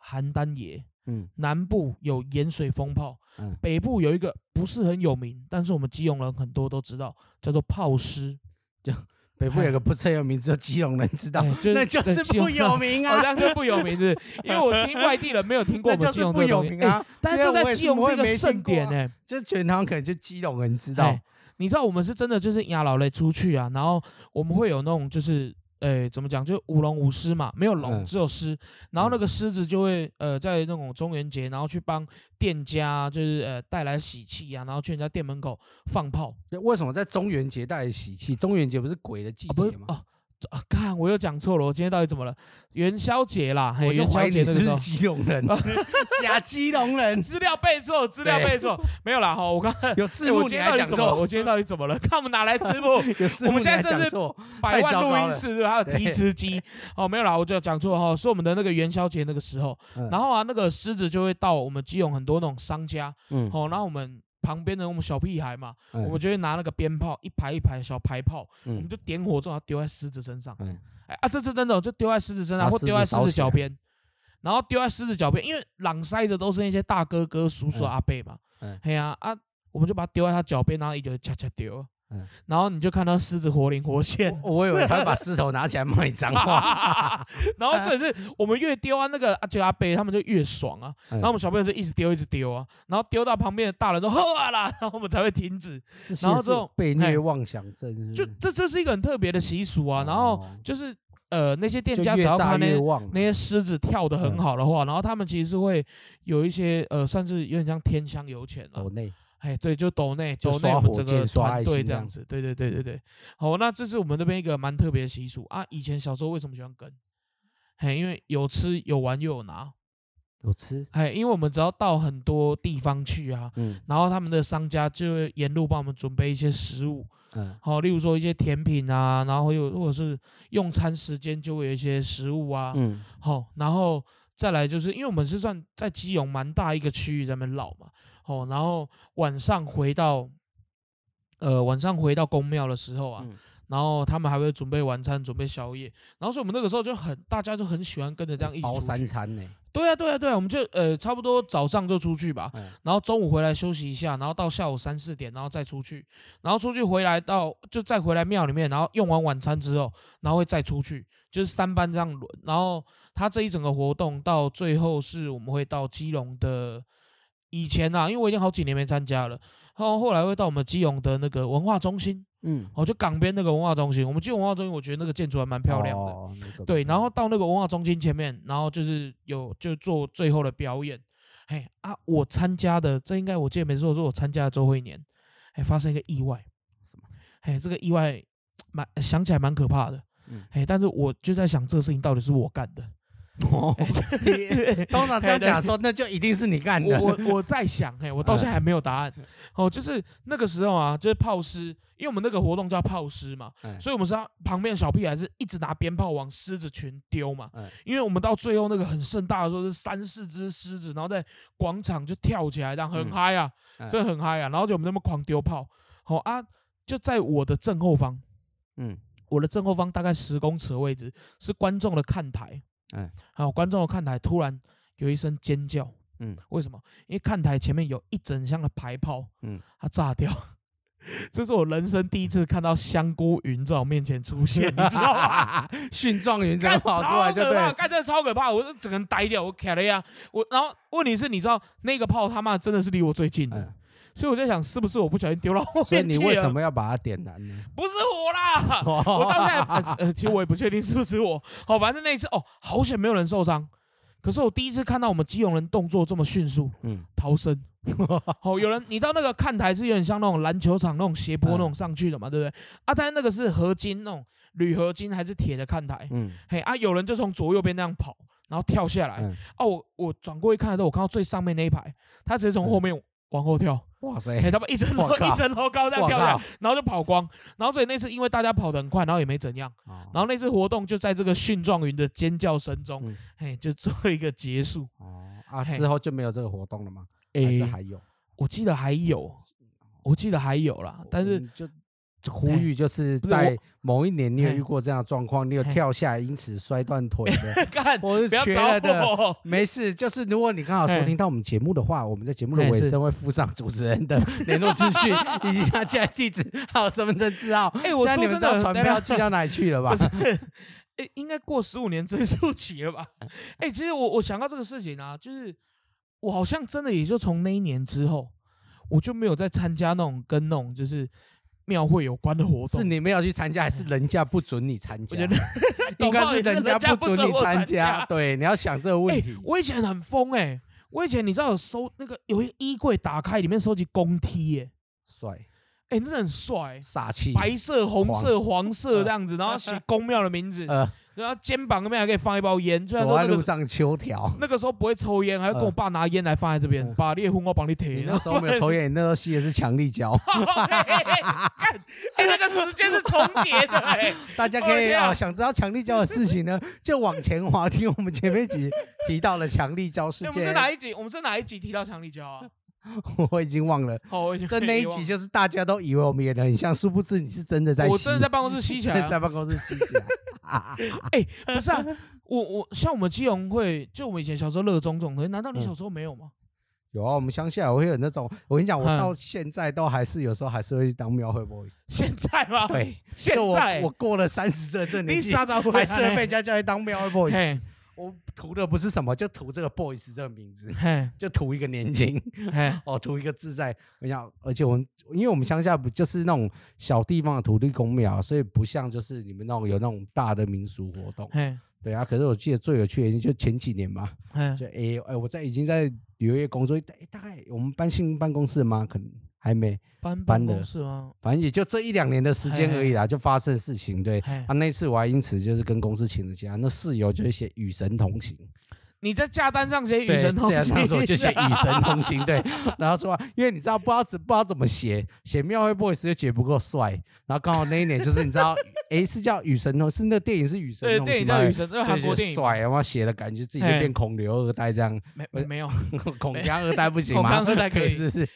邯郸爷，嗯，南部有盐水风炮，嗯，北部有一个不是很有名，但是我们基隆人很多都知道，叫做炮师，就。北部有个不很有名，只有基隆人知道，那就是不有名啊，好像是不有名是，因为我听外地人没有听过我们基隆不有名啊。但是就在基隆是一个盛典哎，就全台湾可能就基隆人知道。你知道我们是真的就是亚老雷出去啊，然后我们会有那种就是。哎，怎么讲？就舞龙舞狮嘛，没有龙，只有狮。然后那个狮子就会呃，在那种中元节，然后去帮店家，就是呃带来喜气呀，然后去人家店门口放炮。为什么在中元节带来喜气？中元节不是鬼的季节吗？啊！看，我又讲错了，我今天到底怎么了？元宵节啦，我就怀疑你是基隆人，假基隆人，资料背错，资料背错，没有啦哈，我刚有字幕，你还讲错，我今天到底怎么了？看我们哪来字幕？我们现在这是百万录音室，还有提词机，哦，没有啦，我就讲错哈，是我们的那个元宵节那个时候，然后啊，那个狮子就会到我们基隆很多那种商家，嗯，好，然后我们。旁边的我们小屁孩嘛，我们就会拿那个鞭炮，一排一排小排炮，我们就点火之后丢在狮子身上。哎啊，这次真的就丢在狮子身上，或丢在狮子脚边，然后丢在狮子脚边，因为朗塞的都是那些大哥哥、叔叔、阿伯嘛。哎呀啊，我们就把它丢在他脚边，然后一就恰恰丢。然后你就看到狮子活灵活现，我以为 他会把狮头拿起来骂你脏话。然后这是我们越丢啊，那个阿杰阿贝他们就越爽啊。然后我们小朋友就一直丢，一直丢啊。然后丢到旁边的大人都喝啦，然后我们才会停止。然后这种被虐妄想症，就这这是一个很特别的习俗啊。然后就是呃那些店家只要看那那些狮子跳的很好的话，然后他们其实是会有一些呃算是有点像天香油钱啊。哎，对，就抖内抖内我们整个团队这样子，对对对对对。好，那这是我们那边一个蛮特别的习俗啊。以前小时候为什么喜欢跟？嘿，因为有吃有玩又有拿，有吃。哎，因为我们只要到很多地方去啊，嗯，然后他们的商家就会沿路帮我们准备一些食物，嗯，好，例如说一些甜品啊，然后又或者是用餐时间就会有一些食物啊，嗯，好，然后再来就是因为我们是算在基隆蛮大一个区域在那边绕嘛。哦，然后晚上回到，呃，晚上回到公庙的时候啊，然后他们还会准备晚餐，准备宵夜，然后所以我们那个时候就很，大家就很喜欢跟着这样一起包三餐呢。对啊，对啊，对啊，我们就呃差不多早上就出去吧，然后中午回来休息一下，然后到下午三四点，然后再出去，然后出去回来到就再回来庙里面，然后用完晚餐之后，然后会再出去，就是三班这样轮，然后他这一整个活动到最后是我们会到基隆的。以前呐，因为我已经好几年没参加了，然后后来会到我们基隆的那个文化中心，嗯，哦，就港边那个文化中心。我们基隆文化中心，我觉得那个建筑还蛮漂亮的，对。然后到那个文化中心前面，然后就是有就做最后的表演。嘿啊，我参加的，这应该我记得没错，是我参加的周慧年，哎发生一个意外，什么？嘿，这个意外蛮想起来蛮可怕的，嗯，嘿，但是我就在想，这个事情到底是我干的。哦，通常这样讲说，那就一定是你干的。我我在想，嘿，我到现在还没有答案。哦，就是那个时候啊，就是炮狮，因为我们那个活动叫炮狮嘛，所以我们是旁边小屁孩是一直拿鞭炮往狮子群丢嘛。因为我们到最后那个很盛大的时候是三四只狮子，然后在广场就跳起来，这样很嗨啊，真的很嗨啊。然后就我们那么狂丢炮，好啊，就在我的正后方，嗯，我的正后方大概十公尺的位置是观众的看台。嗯，还有观众看台突然有一声尖叫，嗯，为什么？因为看台前面有一整箱的排炮，嗯，它炸掉。这是我人生第一次看到香菇云在我面前出现，你知道吗？蕈状云这样跑出来就对，干这超可怕，我整个人呆掉，我卡了呀，我然后问题是，你知道那个炮他妈真的是离我最近的。所以我在想，是不是我不小心丢到后面去了？你为什么要把它点燃呢？不是我啦，我到现在呃，其实我也不确定是不是我。好，反正那一次哦，好险没有人受伤。可是我第一次看到我们基隆人动作这么迅速，嗯，逃生。好，有人你到那个看台是有点像那种篮球场那种斜坡那种上去的嘛，对不对？啊，但是那个是合金那种铝合金还是铁的看台？嗯，嘿啊，有人就从左右边那样跑，然后跳下来。哦，我我转过一看的时候，我看到最上面那一排，他直接从后面。往后跳，哇塞！他们一层楼一层楼高这样跳下来，然后就跑光。然后所以那次因为大家跑得很快，然后也没怎样。然后那次活动就在这个训状云的尖叫声中，嘿，就做一个结束。哦啊，之后就没有这个活动了吗？还是还有？我记得还有，我记得还有啦，但是就。呼吁就是在某一年，你有遇过这样的状况？你有跳下来因此摔断腿的？我是觉得没事。就是如果你刚好收听到我们节目的话，我们在节目的尾声会附上主持人的联络资讯 以及他家地址还有身份证字号。哎，我说你们知道传票寄到哪里去了吧？哎，应该过十五年追溯期了吧？哎，其实我我想到这个事情啊，就是我好像真的也就从那一年之后，我就没有再参加那种跟那种就是。庙会有关的活动。是你没有去参加，还是人家不准你参加？应该是人家不准你参加。对，你要想这个问题。我以前很疯哎，我以前你知道有收那个有一衣柜打开，里面收集公梯耶，帅。哎，真的很帅，傻气，白色、红色、黄。色这样子，然后写公庙的名字，然后肩膀那边还可以放一包烟。走在路上秋条，那个时候不会抽烟，还要跟我爸拿烟来放在这边，把烈火我帮你贴。那时候没有抽烟，那时候吸的是强力胶。哎，那个时间是重叠的哎。大家可以啊，想知道强力胶的事情呢，就往前滑听我们前面集提到了强力胶事件。我们是哪一集？我们是哪一集提到强力胶啊？我已经忘了。好，我已经这那一集就是大家都以为我们演的很像，殊不知你是真的在。我 真的在办公室吸起来，在办公室吸起来。哎，不是啊，我我像我们基隆会，就我们以前小时候热衷这种东西，难道你小时候没有吗？有啊，我们乡下我会有那种，我跟你讲，我到现在都还是有时候还是会去当庙会 boys。现在吗？对，现在我过了三十岁这年纪，还是会被人家叫去当庙会 boys。我图的不是什么，就图这个 boys 这个名字，就图一个年轻，哦，图一个自在。我想，而且我们因为我们乡下不就是那种小地方的土地公庙，所以不像就是你们那种有那种大的民俗活动。对啊，可是我记得最有趣的就前几年嘛，就哎哎，我在已经在旅游业工作，大概我们搬新办公室吗？可能。还没搬搬的是吗？反正也就这一两年的时间而已啦，就发生事情。对，啊，那次我还因此就是跟公司请了假，那室友就写与神同行。你在价单上写与神同行，那时候就写与神同行，对。然后说，因为你知道不知道怎不知道怎么写，写庙会 boys 又写不够帅。然后刚好那一年就是你知道，哎，是叫雨神同，是那电影是雨神同行电影叫雨神，那韩国电影。帅，然后写的感觉自己就变孔刘二代这样。没没有，孔家二代不行吗？孔二代可以，是是。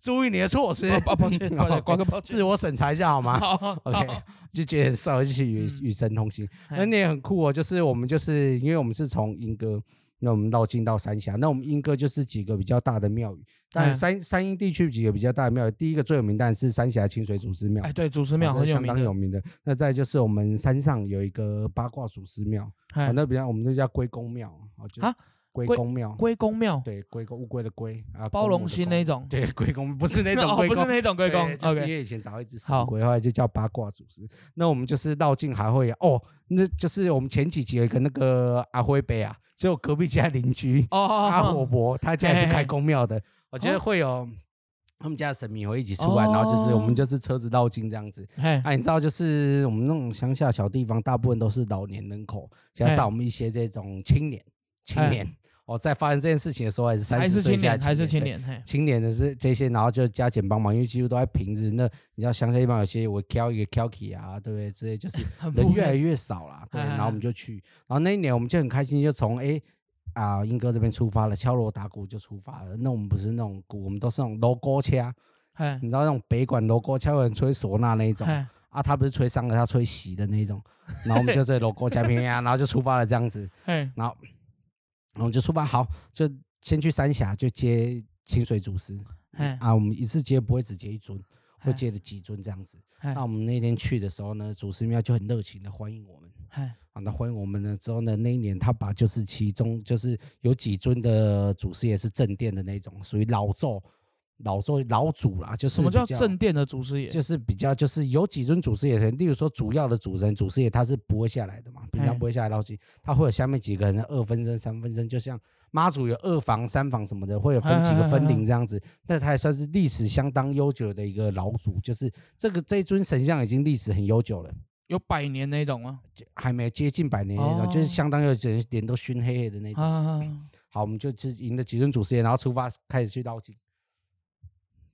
注意你的措辞，抱歉，挂个抱自我审查一下好吗？好，OK，就觉得很帅，就是与与神同行。那你也很酷哦，就是我们就是因为我们是从英歌。那我们绕进到三峡，那我们莺歌就是几个比较大的庙宇，但三三英地区几个比较大的庙宇，第一个最有名当然是三峡清水祖师庙，哎，对，祖师庙很相当有名的。那再就是我们山上有一个八卦祖师庙，那比较我们那叫龟公庙，啊。龟公庙，龟公庙，对，龟公乌龟的龟啊，包容心那种，对，龟公不是那种龟公，不是那种龟公，就是因为以前找一只死龟，后来就叫八卦祖师。那我们就是绕境还会哦，那就是我们前几集有一个那个阿辉伯啊，就隔壁家邻居哦 阿火伯，他家也是开公庙的，我觉得会有他们家的神明会一起出来，然后就是我们就是车子绕境这样子。哎，你知道就是我们那种乡下小地方，大部分都是老年人口，加上我们一些这种青年青年。哦，在发生这件事情的时候，还是三十岁还是青年，青年的是这些，然后就加减帮忙，因为几乎都在平日。那你知道乡下地方有些我挑一个挑起啊，对不对？这些就是 人越来越少了，对。然后我们就去，然后那一年我们就很开心，就从哎啊英哥这边出发了，敲锣打鼓就出发了。那我们不是那种鼓，我们都是那种锣鼓车，你知道那种北管锣鼓敲人吹唢呐那一种啊，他不是吹丧的，他吹喜的那种。然后我们就在锣鼓车边啊，然后就出发了这样子，然后。然后就出发，好，就先去三峡，就接清水祖师。啊，我们一次接不会只接一尊，会接了几尊这样子。那我们那天去的时候呢，祖师庙就很热情的欢迎我们。啊，那欢迎我们了之后呢，那一年他把就是其中就是有几尊的祖师爷是正殿的那种，属于老咒。老作老祖啦，就是什么叫正殿的祖师爷？就是比较就是有几尊祖师爷，例如说主要的主人祖师爷他是不会下来的嘛，平常不会下来捞金，他会有下面几个人二分身、三分身，就像妈祖有二房、三房什么的，会有分几个分灵这样子。那他也算是历史相当悠久的一个老祖，就是这个这尊神像已经历史很悠久了，有百年那种吗？还没接近百年那种，就是相当有整，脸都熏黑黑的那种。好，我们就只赢了几尊祖师爷，然后出发开始去捞金。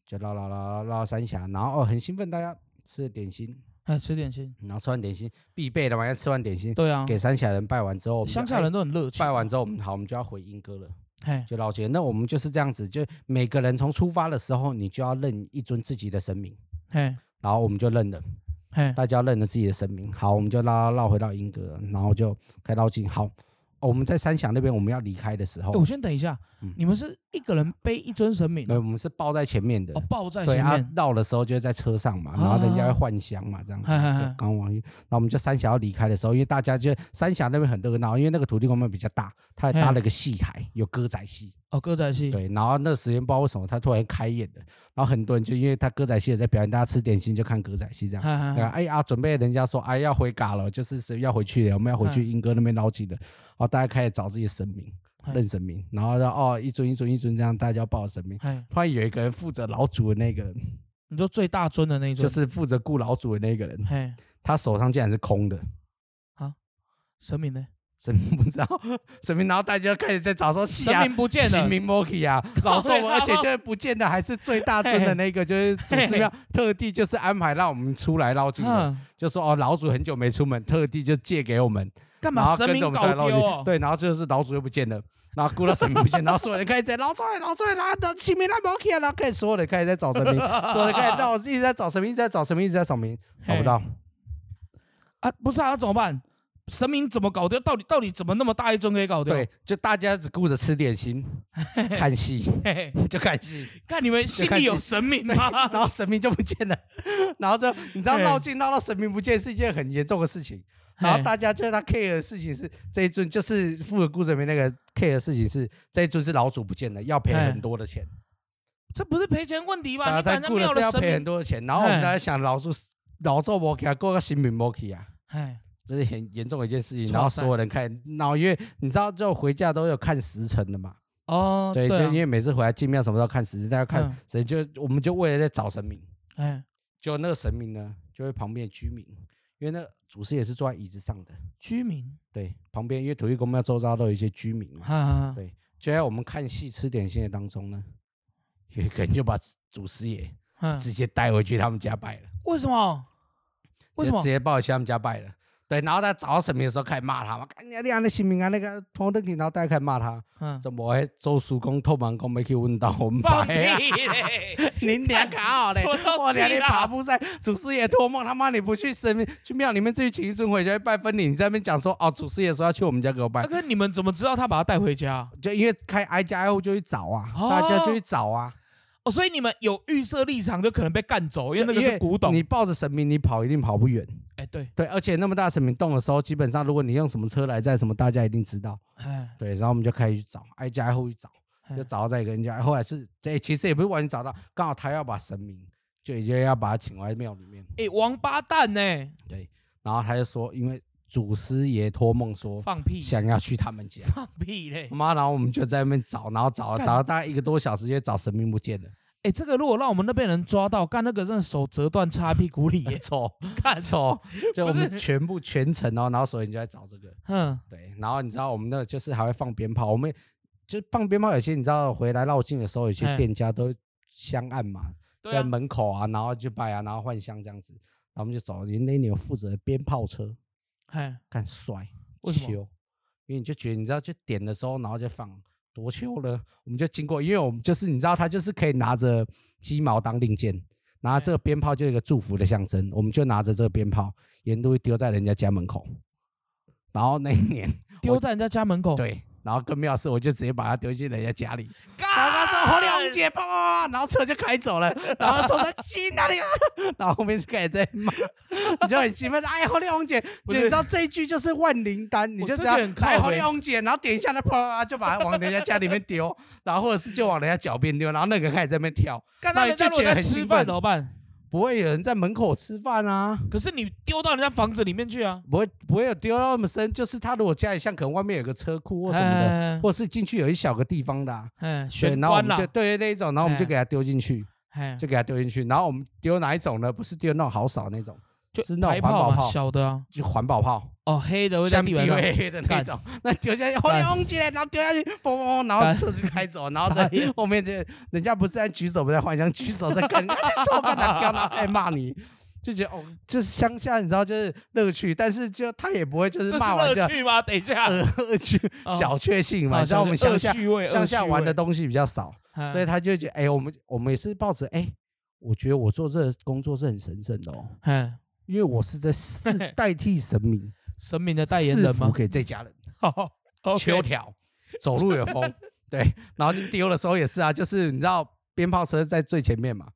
就捞捞捞捞三峡，然后哦很兴奋，大家吃了点心，哎吃点心，然后吃完点心必备的嘛，要吃完点心，对啊，给三峡人拜完之后，乡下人都很热情。拜完之后，我们好，我们就要回英歌了，嘿就绕街。那我们就是这样子，就每个人从出发的时候，你就要认一尊自己的神明，嘿，然后我们就认了，嘿，大家认了自己的神明。好，我们就绕绕回到英歌，然后就开绕进好。我们在三峡那边，我们要离开的时候，我先等一下。你们是一个人背一尊神明？对，我们是抱在前面的。哦，抱在前面。绕的时候就在车上嘛，然后人家会换香嘛，这样子。刚完，那我们就三峡要离开的时候，因为大家就三峡那边很热闹，因为那个土地公庙比较大，他还搭了个戏台，有歌仔戏。哦，歌仔戏。对，然后那个时间不知道为什么他突然开演了，然后很多人就因为他歌仔戏也在表演，大家吃点心就看歌仔戏这样。哎呀，准备人家说哎要回嘎了，就是谁要回去了，我们要回去英哥那边捞起的。大家开始找自己的神明。认神明，然后哦，一尊一尊一尊这样，大家要报神明。突然有一个人负责老祖的那个人，你说最大尊的那尊，就是负责顾老祖的那个人。他手上竟然是空的。啊，神明呢？神明不知道，神明，然后大家就开始在找说，神明不见了，神明莫去啊，老祖，而且就是不见的还是最大尊的那个，就是祖师庙特地就是安排让我们出来捞金的，就说哦，老祖很久没出门，特地就借给我们。干嘛神明搞丢？对，然后就是老鼠又不见了，然后估到神明不见，然后所有人开始在老出来，老出来，拿的清明来不起来，然后开始所有人开始在找神明，所有人开始让我一直在找神明，一直在找神明，一直在找神明，找不到。啊，不是啊，怎么办？神明怎么搞的？到底到底怎么那么大一尊可以搞掉？对，就大家只顾着吃点心、看戏，就看戏。看你们心里有神明吗？然后神明就不见了，然后就你知道闹剧闹到神明不见是一件很严重的事情。然后大家觉得他 care 的事情是这一尊，就是富尔顾神明那个 care 的事情是这一尊是老祖不见了，要赔很多的钱。这不是赔钱问题吧？你在顾的是要赔很多的钱。然后我们大家想，老祖老祖无去，过个新民无去啊。哎。这是很严重的一件事情，然后所有人看，然后因为你知道，就回家都有看时辰的嘛。哦，对，就因为每次回来进庙，什么时候看时辰，大家看，所以就我们就为了在找神明。哎，就那个神明呢，就会旁边居民，因为那祖师也是坐在椅子上的居民。对，旁边因为土地公庙周遭都有一些居民。哈对，就在我们看戏吃点心的当中呢，有一个人就把祖师爷直接带回去他们家拜了。为什么？为什么直接抱回去他们家拜了？对，然后他找到神明的时候开始骂他嘛，看你啊，那新民啊，那个拖登去，然后大家开始骂他，嗯，怎么会周叔公偷门公没去问到我们拜啊？您俩搞好嘞，我俩你爬不上，祖师爷托梦，他妈你不去神明去庙里面自己请一尊回家拜分你，你在那边讲说哦，祖师爷说要去我们家给我拜，那个你们怎么知道他把他带回家？就因为开挨家挨户就去找啊，大家就去找啊。哦，所以你们有预设立场，就可能被干走，因为那个是古董。你抱着神明，你跑一定跑不远。哎，对对，而且那么大神明动的时候，基本上如果你用什么车来载什么，大家一定知道。哎，对，然后我们就开始去找，挨家挨户去找，就找到在一个人家。后来是这其实也不是完全找到，刚好他要把神明，就已经要把他请来庙里面。哎，王八蛋呢？对，然后他就说，因为。祖师爷托梦说放屁，想要去他们家。放屁嘞！妈，然后我们就在那边找，然后找找了大概一个多小时，就找神明不见了。哎，这个如果让我们那边人抓到，干那个真的手折断插屁股里，错，看错，就我们全部全程哦，然后所以你就在找这个，嗯，对，然后你知道我们那就是还会放鞭炮，我们就放鞭炮，有些你知道回来绕境的时候，有些店家都香案嘛，在门口啊，然后就拜啊，然后换香这样子，然后我们就走，那里有负责鞭炮车。哎，干帅，秋，因为你就觉得你知道，就点的时候，然后就放多秋了。我们就经过，因为我们就是你知道，他就是可以拿着鸡毛当令箭，拿这个鞭炮就一个祝福的象征。我们就拿着这个鞭炮，沿路丢在人家家门口。然后那一年 丢在人家家门口，对。然后更妙是，我就直接把它丢进人家家里。好了，红姐，啪啪啪，然后车就开走了。然后冲在心那里啊？然后后面就开始在骂，你就很兴奋。哎，好了，红姐，你知道这一句就是万灵丹，你就这样哎，好了，红姐，然后点一下，那啪啪就把它往人家家里面丢，然后或者是就往人家脚边丢，然后那个开始在那边跳，那你就觉得很兴奋，怎么办？不会有人在门口吃饭啊！可是你丢到人家房子里面去啊！不会，不会有丢到那么深。就是他如果家里像可能外面有个车库或什么的，或是进去有一小个地方的，嗯，然后我们就对那一种，然后我们就给他丢进去，就给他丢进去。然后我们丢哪一种呢？不是丢那种好少那种。就是那种环保炮，小的啊，就环保炮。哦，黑的会，像地黑黑的那种，那丢下去，后面轰起来，然后丢下去，嘣嘣，然后车子开走，然后在 后面就人家不是在举手，不在幻想，举手在干，超干他干他在骂你，就觉得哦，就是乡下，你知道，就是乐趣，但是就他也不会就是骂完就乐趣吗？等一下，恶趣小确幸嘛，你知道我们乡下乡下玩的东西比较少，所以他就觉得，哎，我们我们也是抱着，哎，我觉得我做这个工作是很神圣的哦。因为我是在是代替神明，神明的代言人吗？给这家人，秋条走路有风，对，然后就丢的时候也是啊，就是你知道鞭炮车在最前面嘛，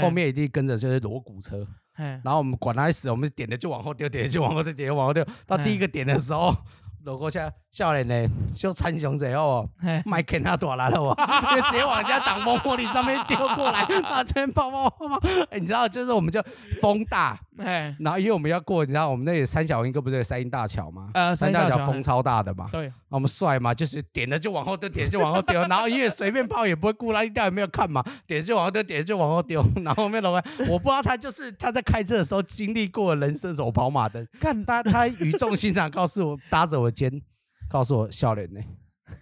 后面一定跟着就是锣鼓车，然后我们管他死，我们点的就往后丢，点的就往后丢，点往后丢，到第一个点的时候。路过下，笑脸呢，小残熊者哦，麦肯他躲来了哦，就直接往人家挡风玻璃上面丢过来，把车泡泡泡泡。哎，你知道，就是我们就风大，哎，然后因为我们要过，你知道我们那里三角营哥不是有三英大桥吗？呃，三大桥风超大的嘛。对，我们帅嘛，就是点了就往后丢，点就往后丢，然后因为随便泡也不会顾那一掉也没有看嘛，点就往后丢，点就往后丢，然后后面老外，我不知道他就是他在开车的时候经历过人生走跑马灯，看他他语重心长告诉我，搭着我肩。告诉我笑脸呢，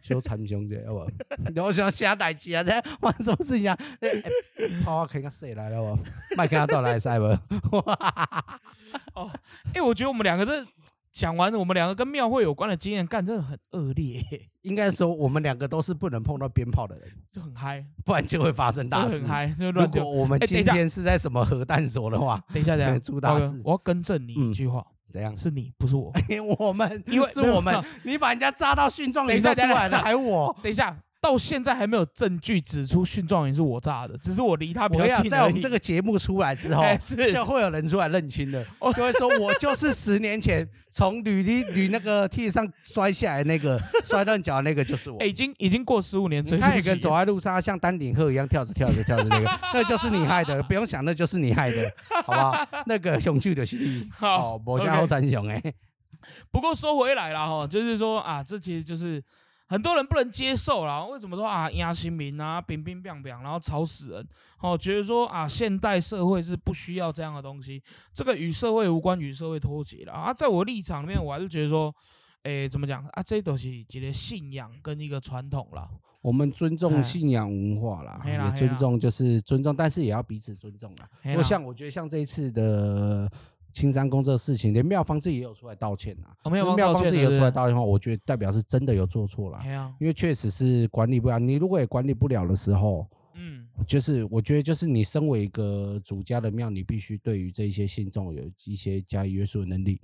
修残兄者，好不？我想下代志啊，这发生什么事情啊？跑啊，看个谁来了不？麦克他到来塞不？哦，哎，我觉得我们两个这讲完我们两个跟庙会有关的经验，干真的很恶劣。应该说我们两个都是不能碰到鞭炮的人，就很嗨，不然就会发生大事。很嗨，就如果我们今天是在什么核弹所的话，等一下，等一下，出大事。我要更正你一句话，怎样？是你，不是我。我们，因为是我们，你把人家炸到殉状，等一下出来了还我。等一下。到现在还没有证据指出殉状元是我炸的，只是我离他比较近。在我们这个节目出来之后，就会有人出来认亲的，就会说我就是十年前从铝梯铝那个梯子上摔下来那个 摔断脚那个就是我。已经已经过十五年，他一个走在路上像丹顶鹤一样跳着跳着跳着那个，那就是你害的，不用想，那就是你害的，好不好？那个熊剧的戏，好，我想好三雄哎。不过说回来了哈，就是说啊，这其实就是。很多人不能接受啦，为什么说啊压新民啊，冰冰冰冰，然后吵死人？哦，觉得说啊，现代社会是不需要这样的东西，这个与社会无关，与社会脱节了啊。在我立场里面，我还是觉得说，诶，怎么讲啊？这都是一个信仰跟一个传统啦。我们尊重信仰文化啦，也尊重就是尊重，但是也要彼此尊重啦。不过像我觉得像这一次的。青山宫这个事情，连庙方自己也有出来道歉呐。庙方自己有出来道歉的话，我觉得代表是真的有做错了。因为确实是管理不了。你如果也管理不了的时候，嗯，就是我觉得就是你身为一个主家的庙，你必须对于这些信众有一些加以约束的能力。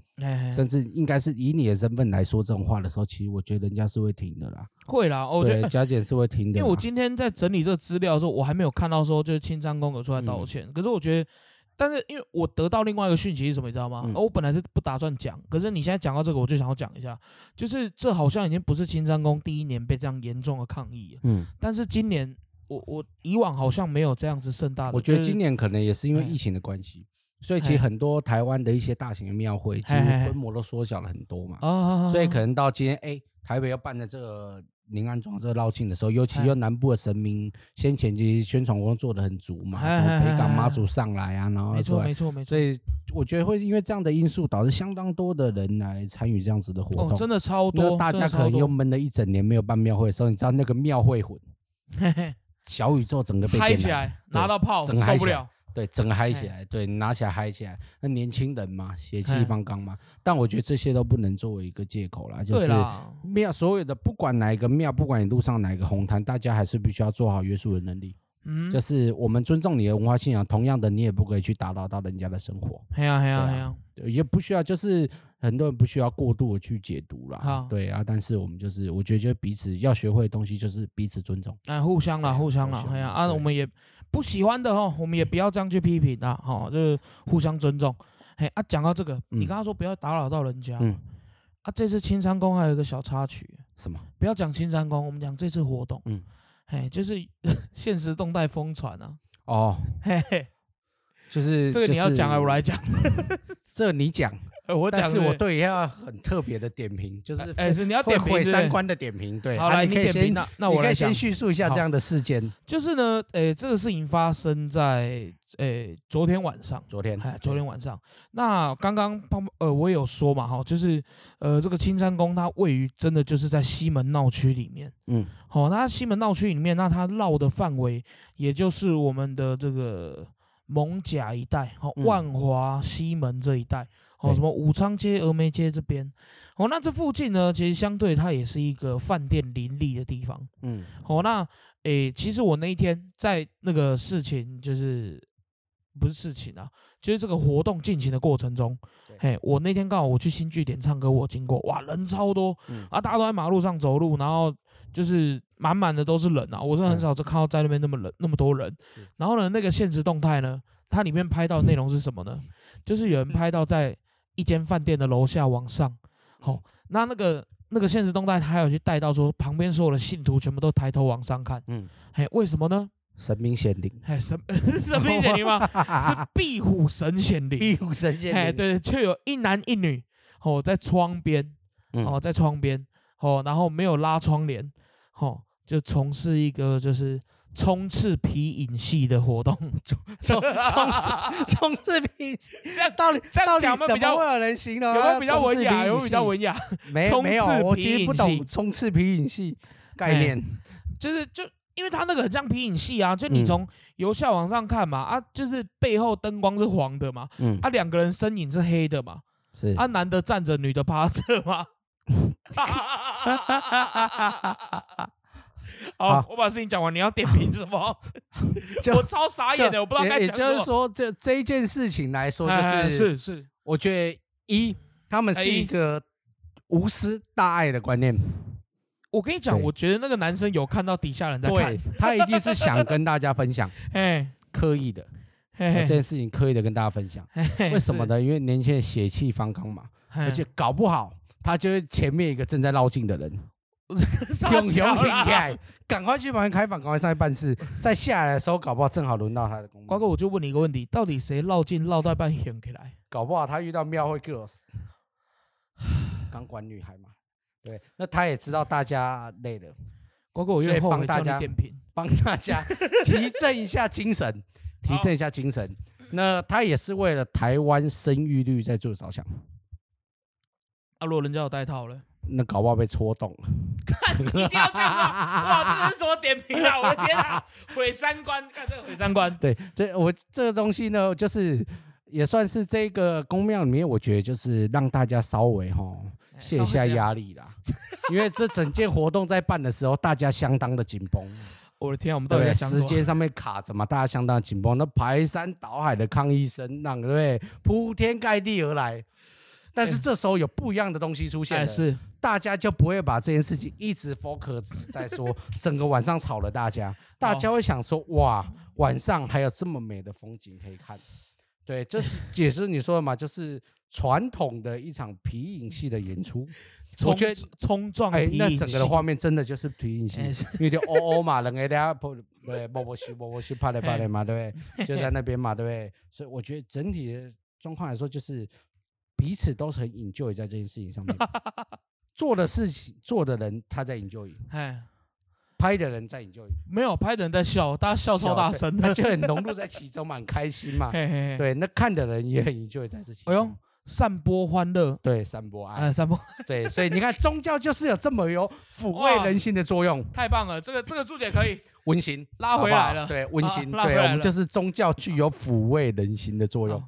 甚至应该是以你的身份来说这种话的时候，其实我觉得人家是会听的啦。会啦，我觉得加减是会听的。因为我今天在整理这个资料的时候，我还没有看到说就是青山宫有出来道歉。可是我觉得。但是因为我得到另外一个讯息是什么，你知道吗？我本来是不打算讲，可是你现在讲到这个，我就想要讲一下，就是这好像已经不是青山宫第一年被这样严重的抗议了。嗯，但是今年我我以往好像没有这样子盛大的。我觉得今年可能也是因为疫情的关系，所以其实很多台湾的一些大型的庙会，其实规模都缩小了很多嘛。所以可能到今天，哎，台北要办的这个。临安庄这绕境的时候，尤其又南部的神明，先前其实宣传工作做的很足嘛，什么北港妈祖上来啊，然后没错没错没错，所以我觉得会因为这样的因素，导致相当多的人来参与这样子的活动，真的超多。大家可能又闷了一整年没有办庙会的时候，你知道那个庙会魂，小宇宙整个被嗨起来，拿到炮受不了。对，整个嗨起来，对，拿起来嗨起来。那年轻人嘛，血气方刚嘛。但我觉得这些都不能作为一个借口啦。就是庙所有的，不管哪一个庙，不管你路上哪一个红毯，大家还是必须要做好约束的能力。嗯，就是我们尊重你的文化信仰，同样的，你也不可以去打扰到人家的生活。嘿呀嘿呀嘿呀，也不需要，就是很多人不需要过度的去解读啦。对啊，但是我们就是，我觉得就彼此要学会的东西就是彼此尊重。哎，互相啦，互相啦。哎呀啊，我们也。不喜欢的哈，我们也不要这样去批评啊哈，就是互相尊重。嘿啊，讲到这个，你刚刚说不要打扰到人家，啊，这次青山宫还有一个小插曲，什么？不要讲青山宫，我们讲这次活动，嗯，嘿，就是 现实动态疯传啊。哦，嘿嘿，就是这个你要讲啊我来讲？这你讲。我但是我对要很特别的点评，就是哎，是你要点评三观的点评，对。好，来，你可以先，那那我可以先叙述一下这样的事件。就是呢，诶，这个事情发生在诶昨天晚上，昨天，哎，昨天晚上。那刚刚胖呃，我有说嘛，哈，就是呃，这个青山宫它位于真的就是在西门闹区里面，嗯，好，那西门闹区里面，那它绕的范围也就是我们的这个蒙甲一带，好，万华西门这一带。哦，什么武昌街、峨眉街这边，哦，那这附近呢，其实相对它也是一个饭店林立的地方。嗯，哦，那诶，其实我那一天在那个事情，就是不是事情啊，就是这个活动进行的过程中，嘿，我那天刚好我去新据点唱歌，我经过，哇，人超多，啊，大家都在马路上走路，然后就是满满的都是人啊，我是很少就看到在那边那么人那么多人。然后呢，那个现实动态呢，它里面拍到内容是什么呢？就是有人拍到在一间饭店的楼下往上，好，那那个那个现实动态，他还有去带到说，旁边所有的信徒全部都抬头往上看，嗯，嘿，为什么呢？神明显灵，嘿，神 神明显灵吗？是壁虎神显灵，壁虎神显灵，嘿，对，却有一男一女，哦，在窗边，哦，在窗边，哦，然后没有拉窗帘，哦，就从事一个就是。冲刺皮影戏的活动，冲冲冲冲刺皮影戏，这样道理这样讲比较会有人形容？有没有比较文雅？有没有比较文雅？没没有，我其实不懂冲刺皮影戏概念，就是就因为它那个很像皮影戏啊，就你从由下往上看嘛，啊，就是背后灯光是黄的嘛，嗯，啊，两个人身影是黑的嘛，是啊，男的站着，女的趴着吗？好，我把事情讲完，你要点评什么？我超傻眼的，我不知道该讲什么。也就是说，这这一件事情来说，就是是是，我觉得一他们是一个无私大爱的观念。我跟你讲，我觉得那个男生有看到底下人在看，他一定是想跟大家分享，哎，刻意的这件事情，刻意的跟大家分享。为什么呢？因为年轻人血气方刚嘛，而且搞不好他就是前面一个正在绕境的人。用油瓶开，赶快去旁边开房，赶快上去办事。再下来的时候，搞不好正好轮到他的工。瓜哥，我就问你一个问题：到底谁绕进绕到半醒起来？搞不好他遇到庙会 girls，钢管女孩嘛。对，那他也知道大家累了。瓜哥，我愿意帮大家点评，帮大家 提振一下精神，提振一下精神。那他也是为了台湾生育率在做着想。啊，如果人家有带套了。那搞不好被戳动了，看 一定要这样哇！这是什么点评啊？我的天啊，毁三观！看这个毁三观。对，这我这个东西呢，就是也算是这个宫庙里面，我觉得就是让大家稍微哈卸下压力啦。因为这整件活动在办的时候，大家相当的紧绷。我的天，我们都在时间上面卡着嘛，大家相当紧绷。那排山倒海的抗议声，让对不对？铺天盖地而来。但是这时候有不一样的东西出现，是大家就不会把这件事情一直 focus 在说 整个晚上吵了大家，大家会想说哇，晚上还有这么美的风景可以看，对，这是 也是你说的嘛，就是传统的一场皮影戏的演出，我觉得冲撞哎，那整个的画面真的就是皮影戏，有点哦哦嘛，人家大家不对，摸摸西摸摸西，啪嘞啪嘞嘛，对不对？就在那边嘛，对不对？所以我觉得整体的状况来说就是。彼此都是很 enjoy 在这件事情上面，做的事情做的人他在 enjoy，哎，拍的人在 enjoy，没有拍的人在笑，大家笑超大声，他就很。融入在其中嘛，很开心嘛，对，那看的人也很 enjoy 在这些，哎呦，散播欢乐，对，散播爱，散播，对，所以你看宗教就是有这么有抚慰人心的作用，太棒了，这个这个注解可以。温馨拉回来了，对，温馨，对，我们就是宗教具有抚慰人心的作用，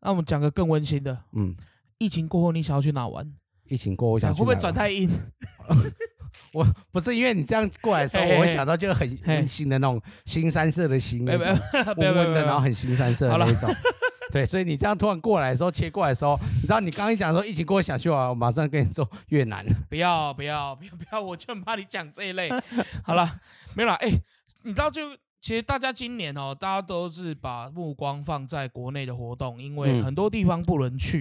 那我们讲个更温馨的，嗯。疫情过后，你想要去哪玩？疫情过后，我想会不会转太硬？我不是因为你这样过来的时候，我会想到就很 温馨的那种新三色的心，温温的，然后很新三色的那种。对，所以你这样突然过来的时候，切过来的时候，你知道你刚刚讲说疫情过后想去玩，我马上跟你说越南。不要不要不要不要，我就很怕你讲这一类。好了，没有了。哎，你知道就。其实大家今年哦，大家都是把目光放在国内的活动，因为很多地方不能去。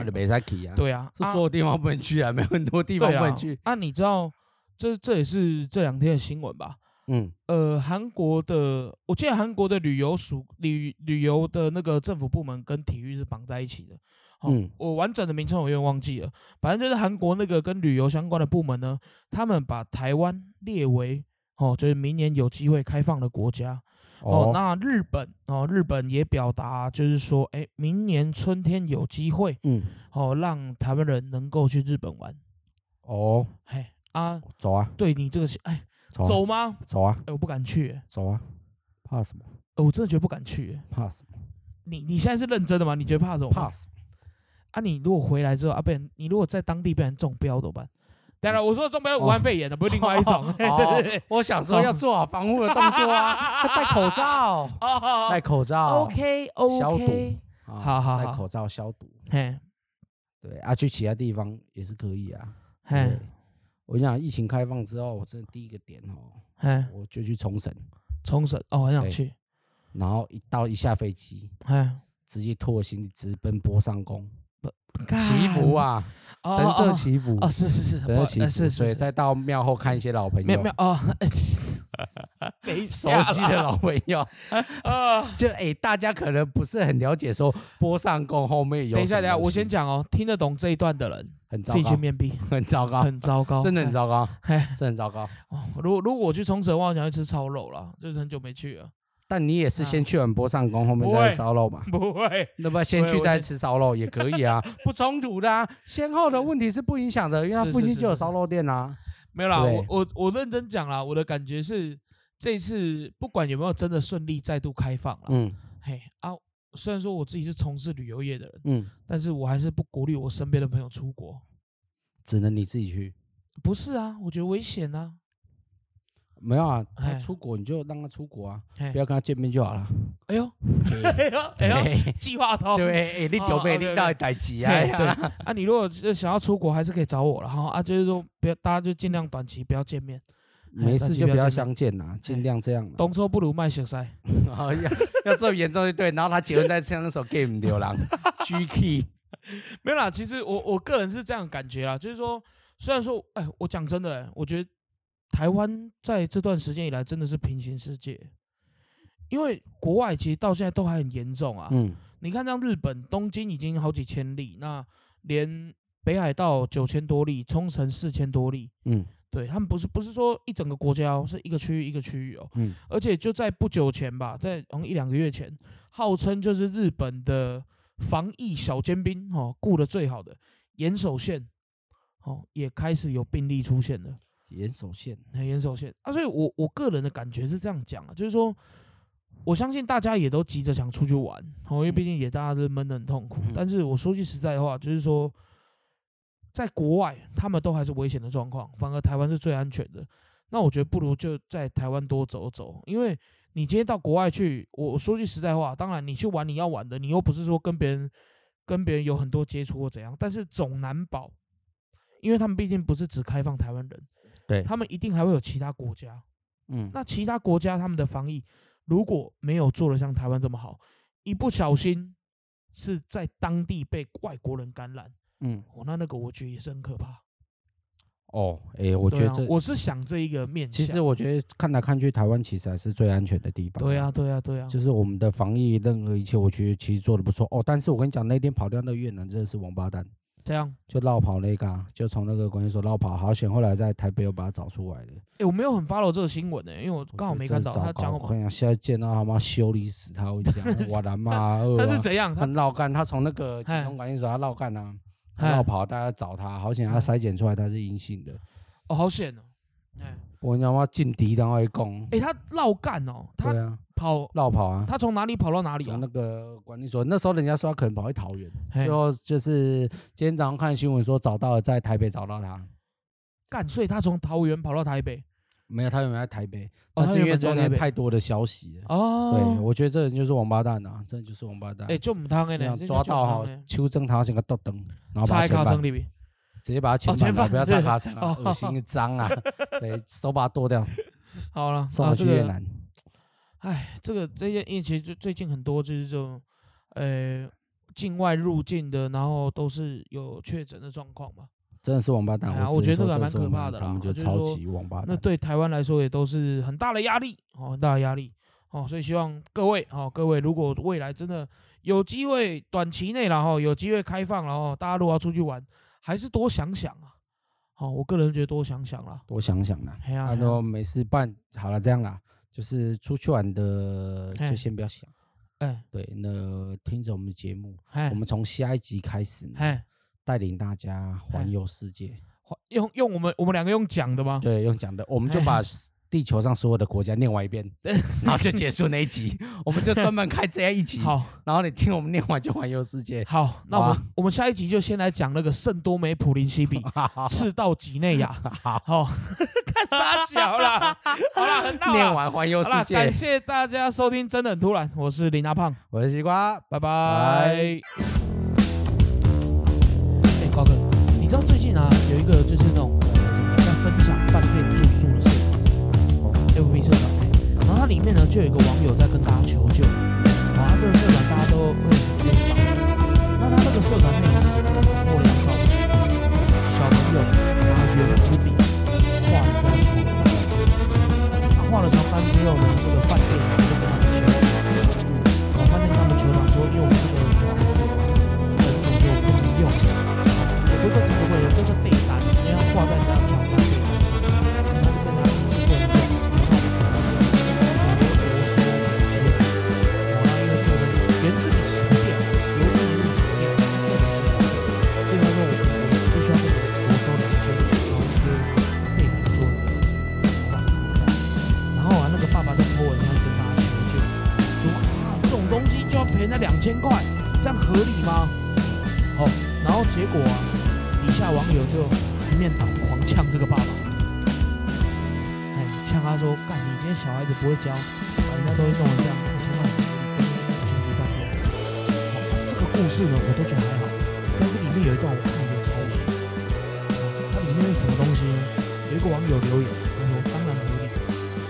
对啊，是所有地方不能去啊，没有很多地方不能去。啊，你知道，这这也是这两天的新闻吧？嗯，呃，韩国的，我记得韩国的旅游署旅旅游的那个政府部门跟体育是绑在一起的。嗯，我完整的名称我有点忘记了，反正就是韩国那个跟旅游相关的部门呢，他们把台湾列为哦，就是明年有机会开放的国家。哦，那日本哦，日本也表达就是说，哎，明年春天有机会，嗯，哦，让台湾人能够去日本玩。哦，嘿啊，走啊！对你这个，哎，走吗？走啊！哎，我不敢去。走啊！怕什么？我真的觉得不敢去。怕什么？你你现在是认真的吗？你觉得怕什么？怕什么？啊，你如果回来之后啊，被人你如果在当地被人中标怎么办？当然，我说中标武汉肺炎的，不是另外一种。对对对，我想说要做好防护的动作啊，戴口罩，戴口罩，OK OK，消毒，好好戴口罩消毒。嘿，对啊，去其他地方也是可以啊。嘿，我想疫情开放之后，我真的第一个点哦，嘿，我就去冲绳，冲绳哦，很想去。然后一到一下飞机，嘿，直接拖行李直奔波上宫，祈福啊。神社祈福。哦，是是是，神社祈福，是所以再到庙后看一些老朋友，庙庙哦，熟悉的老朋友。啊，就哎，大家可能不是很了解，说波上宫后面有。等一下，等一下，我先讲哦，听得懂这一段的人，很自己去面壁，很糟糕，很糟糕，真的很糟糕，嘿，真很糟糕。哦如果如果我去冲绳，我想去吃超肉了，就是很久没去了。但你也是先去完波上宫，后面再吃烧肉嘛？不会，那么先去再吃烧肉也可以啊，不冲突的啊。先后的问题是不影响的，因为它附近就有烧肉店啊。没有啦，我我我认真讲啦，我的感觉是这次不管有没有真的顺利再度开放了，嗯，嘿啊，虽然说我自己是从事旅游业的人，嗯，但是我还是不鼓励我身边的朋友出国，只能你自己去。不是啊，我觉得危险啊。没有啊，他出国你就让他出国啊，不要跟他见面就好了。哎呦，哎呦，哎呦，计划通。对，哎，你丢被你到代机啊。对，啊，你如果是想要出国，还是可以找我了哈。啊，就是说，不要，大家就尽量短期不要见面。没事就不要相见呐，尽量这样。东说不如卖血塞。哎 呀，要这么严重就对。然后他结婚再唱那首 Game 流浪 G K。没有啦，其实我我个人是这样感觉啦，就是说，虽然说，哎，我讲真的，我觉得。台湾在这段时间以来真的是平行世界，因为国外其实到现在都还很严重啊。嗯，你看像日本东京已经好几千例，那连北海道九千多例，冲绳四千多例。嗯，对他们不是不是说一整个国家哦，是一个区域一个区域哦。嗯，而且就在不久前吧，在好像一两个月前，号称就是日本的防疫小尖兵哦，顾的最好的岩手县哦，也开始有病例出现了。严守线，严守线啊！所以，我我个人的感觉是这样讲啊，就是说，我相信大家也都急着想出去玩，哦，因为毕竟也大家都闷得很痛苦。但是我说句实在话，就是说，在国外他们都还是危险的状况，反而台湾是最安全的。那我觉得不如就在台湾多走走，因为你今天到国外去，我说句实在话，当然你去玩你要玩的，你又不是说跟别人跟别人有很多接触或怎样，但是总难保，因为他们毕竟不是只开放台湾人。对他们一定还会有其他国家，嗯，那其他国家他们的防疫如果没有做的像台湾这么好，一不小心是在当地被外国人感染，嗯，哦，那那个我觉得也是很可怕。哦，哎，我觉得我是想这一个面，其实我觉得看来看去，台湾其实还是最安全的地方。对啊，对啊，对啊，就是我们的防疫任何一切，我觉得其实做的不错。哦，但是我跟你讲，那天跑掉那越南真的是王八蛋。这样就绕跑那个，就从那个管理所绕跑，好险！后来在台北又把他找出来了。哎，我没有很 follow 这个新闻呢，因为我刚好没看到他讲。我讲，现在见到他妈修理死他！我讲，我的妈！他是怎样？他绕干，他从那个金融管理所他绕干啊，绕跑，大家找他，好险！他筛检出来他是阴性的。哦，好险哦！哎，我讲嘛，劲敌然后一攻。哎，他绕干哦，他。跑绕跑啊！他从哪里跑到哪里啊？那个管理所，那时候人家说他可能跑去桃园，最后就是今天早上看新闻说找到了，在台北找到他。干，所以他从桃园跑到台北？没有，他有没有在台北？但是因为中间太多的消息了。哦。对，我觉得这人就是王八蛋啊！真的就是王八蛋。哎，就唔汤的呢。抓到哈，邱正他像个豆灯，然后把钱放里面，直接把他钱放了，不要插卡层了，恶心脏啊！对，手把他剁掉。好了，送回去越南。哎，这个这些，因为其实最最近很多就是这种，呃，境外入境的，然后都是有确诊的状况嘛。真的是王八蛋，我觉得这个还蛮可怕的啦。就是说，那对台湾来说也都是很大的压力哦，很大的压力哦。所以希望各位哦，各位如果未来真的有机会，短期内然后有机会开放，然后大家如果要出去玩，还是多想想啊。好，我个人觉得多想想啦，多想想啦。哎呀那都没事办好了，这样啦。就是出去玩的，就先不要想。哎，对，那听着我们的节目，我们从下一集开始，带领大家环游世界。用用我们我们两个用讲的吗？对，用讲的，我们就把。地球上所有的国家念完一遍，然后就结束那一集。我们就专门开这样一集，好，然后你听我们念完就环游世界。好，那我们我们下一集就先来讲那个圣多美普林西比 赤道几内亚。好，看 傻小了。好了，念完环游世界。感谢大家收听，真的很突然。我是林大胖，我是西瓜，拜拜。哎，瓜哥，你知道最近啊有一个就是那种呃怎么讲在分享饭店住宿的事。F V 社团，然后它里面呢就有一个网友在跟大家求救，哇，这个社团大家都会愿意帮。那他那个社团内容是什么？换，了床单之后呢，那个饭店就跟他们求，然后饭店跟他们求完之后，因为我们这个床组人终究不能用，也不会真的会有这个被单，你要挂在你的床人家两千块，这样合理吗？哦，然后结果啊，底下网友就一面倒狂呛这个爸爸，哎，呛他说：“干，你今天小孩子不会教，把人家东西弄成这样，千万不要五星级饭店。”这个故事呢，我都觉得还好，但是里面有一段我看得超爽。它里面是什么东西呢？有一个网友留言，他说：“当然合理，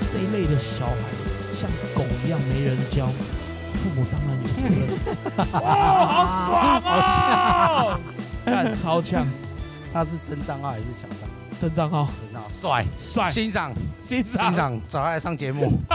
这一类的小孩像狗一样没人教。”父母当然。哇，好爽啊！看超强，他是真账号还是小账号？真账号，真账号，帅帅，欣赏欣赏欣赏，找他来上节目。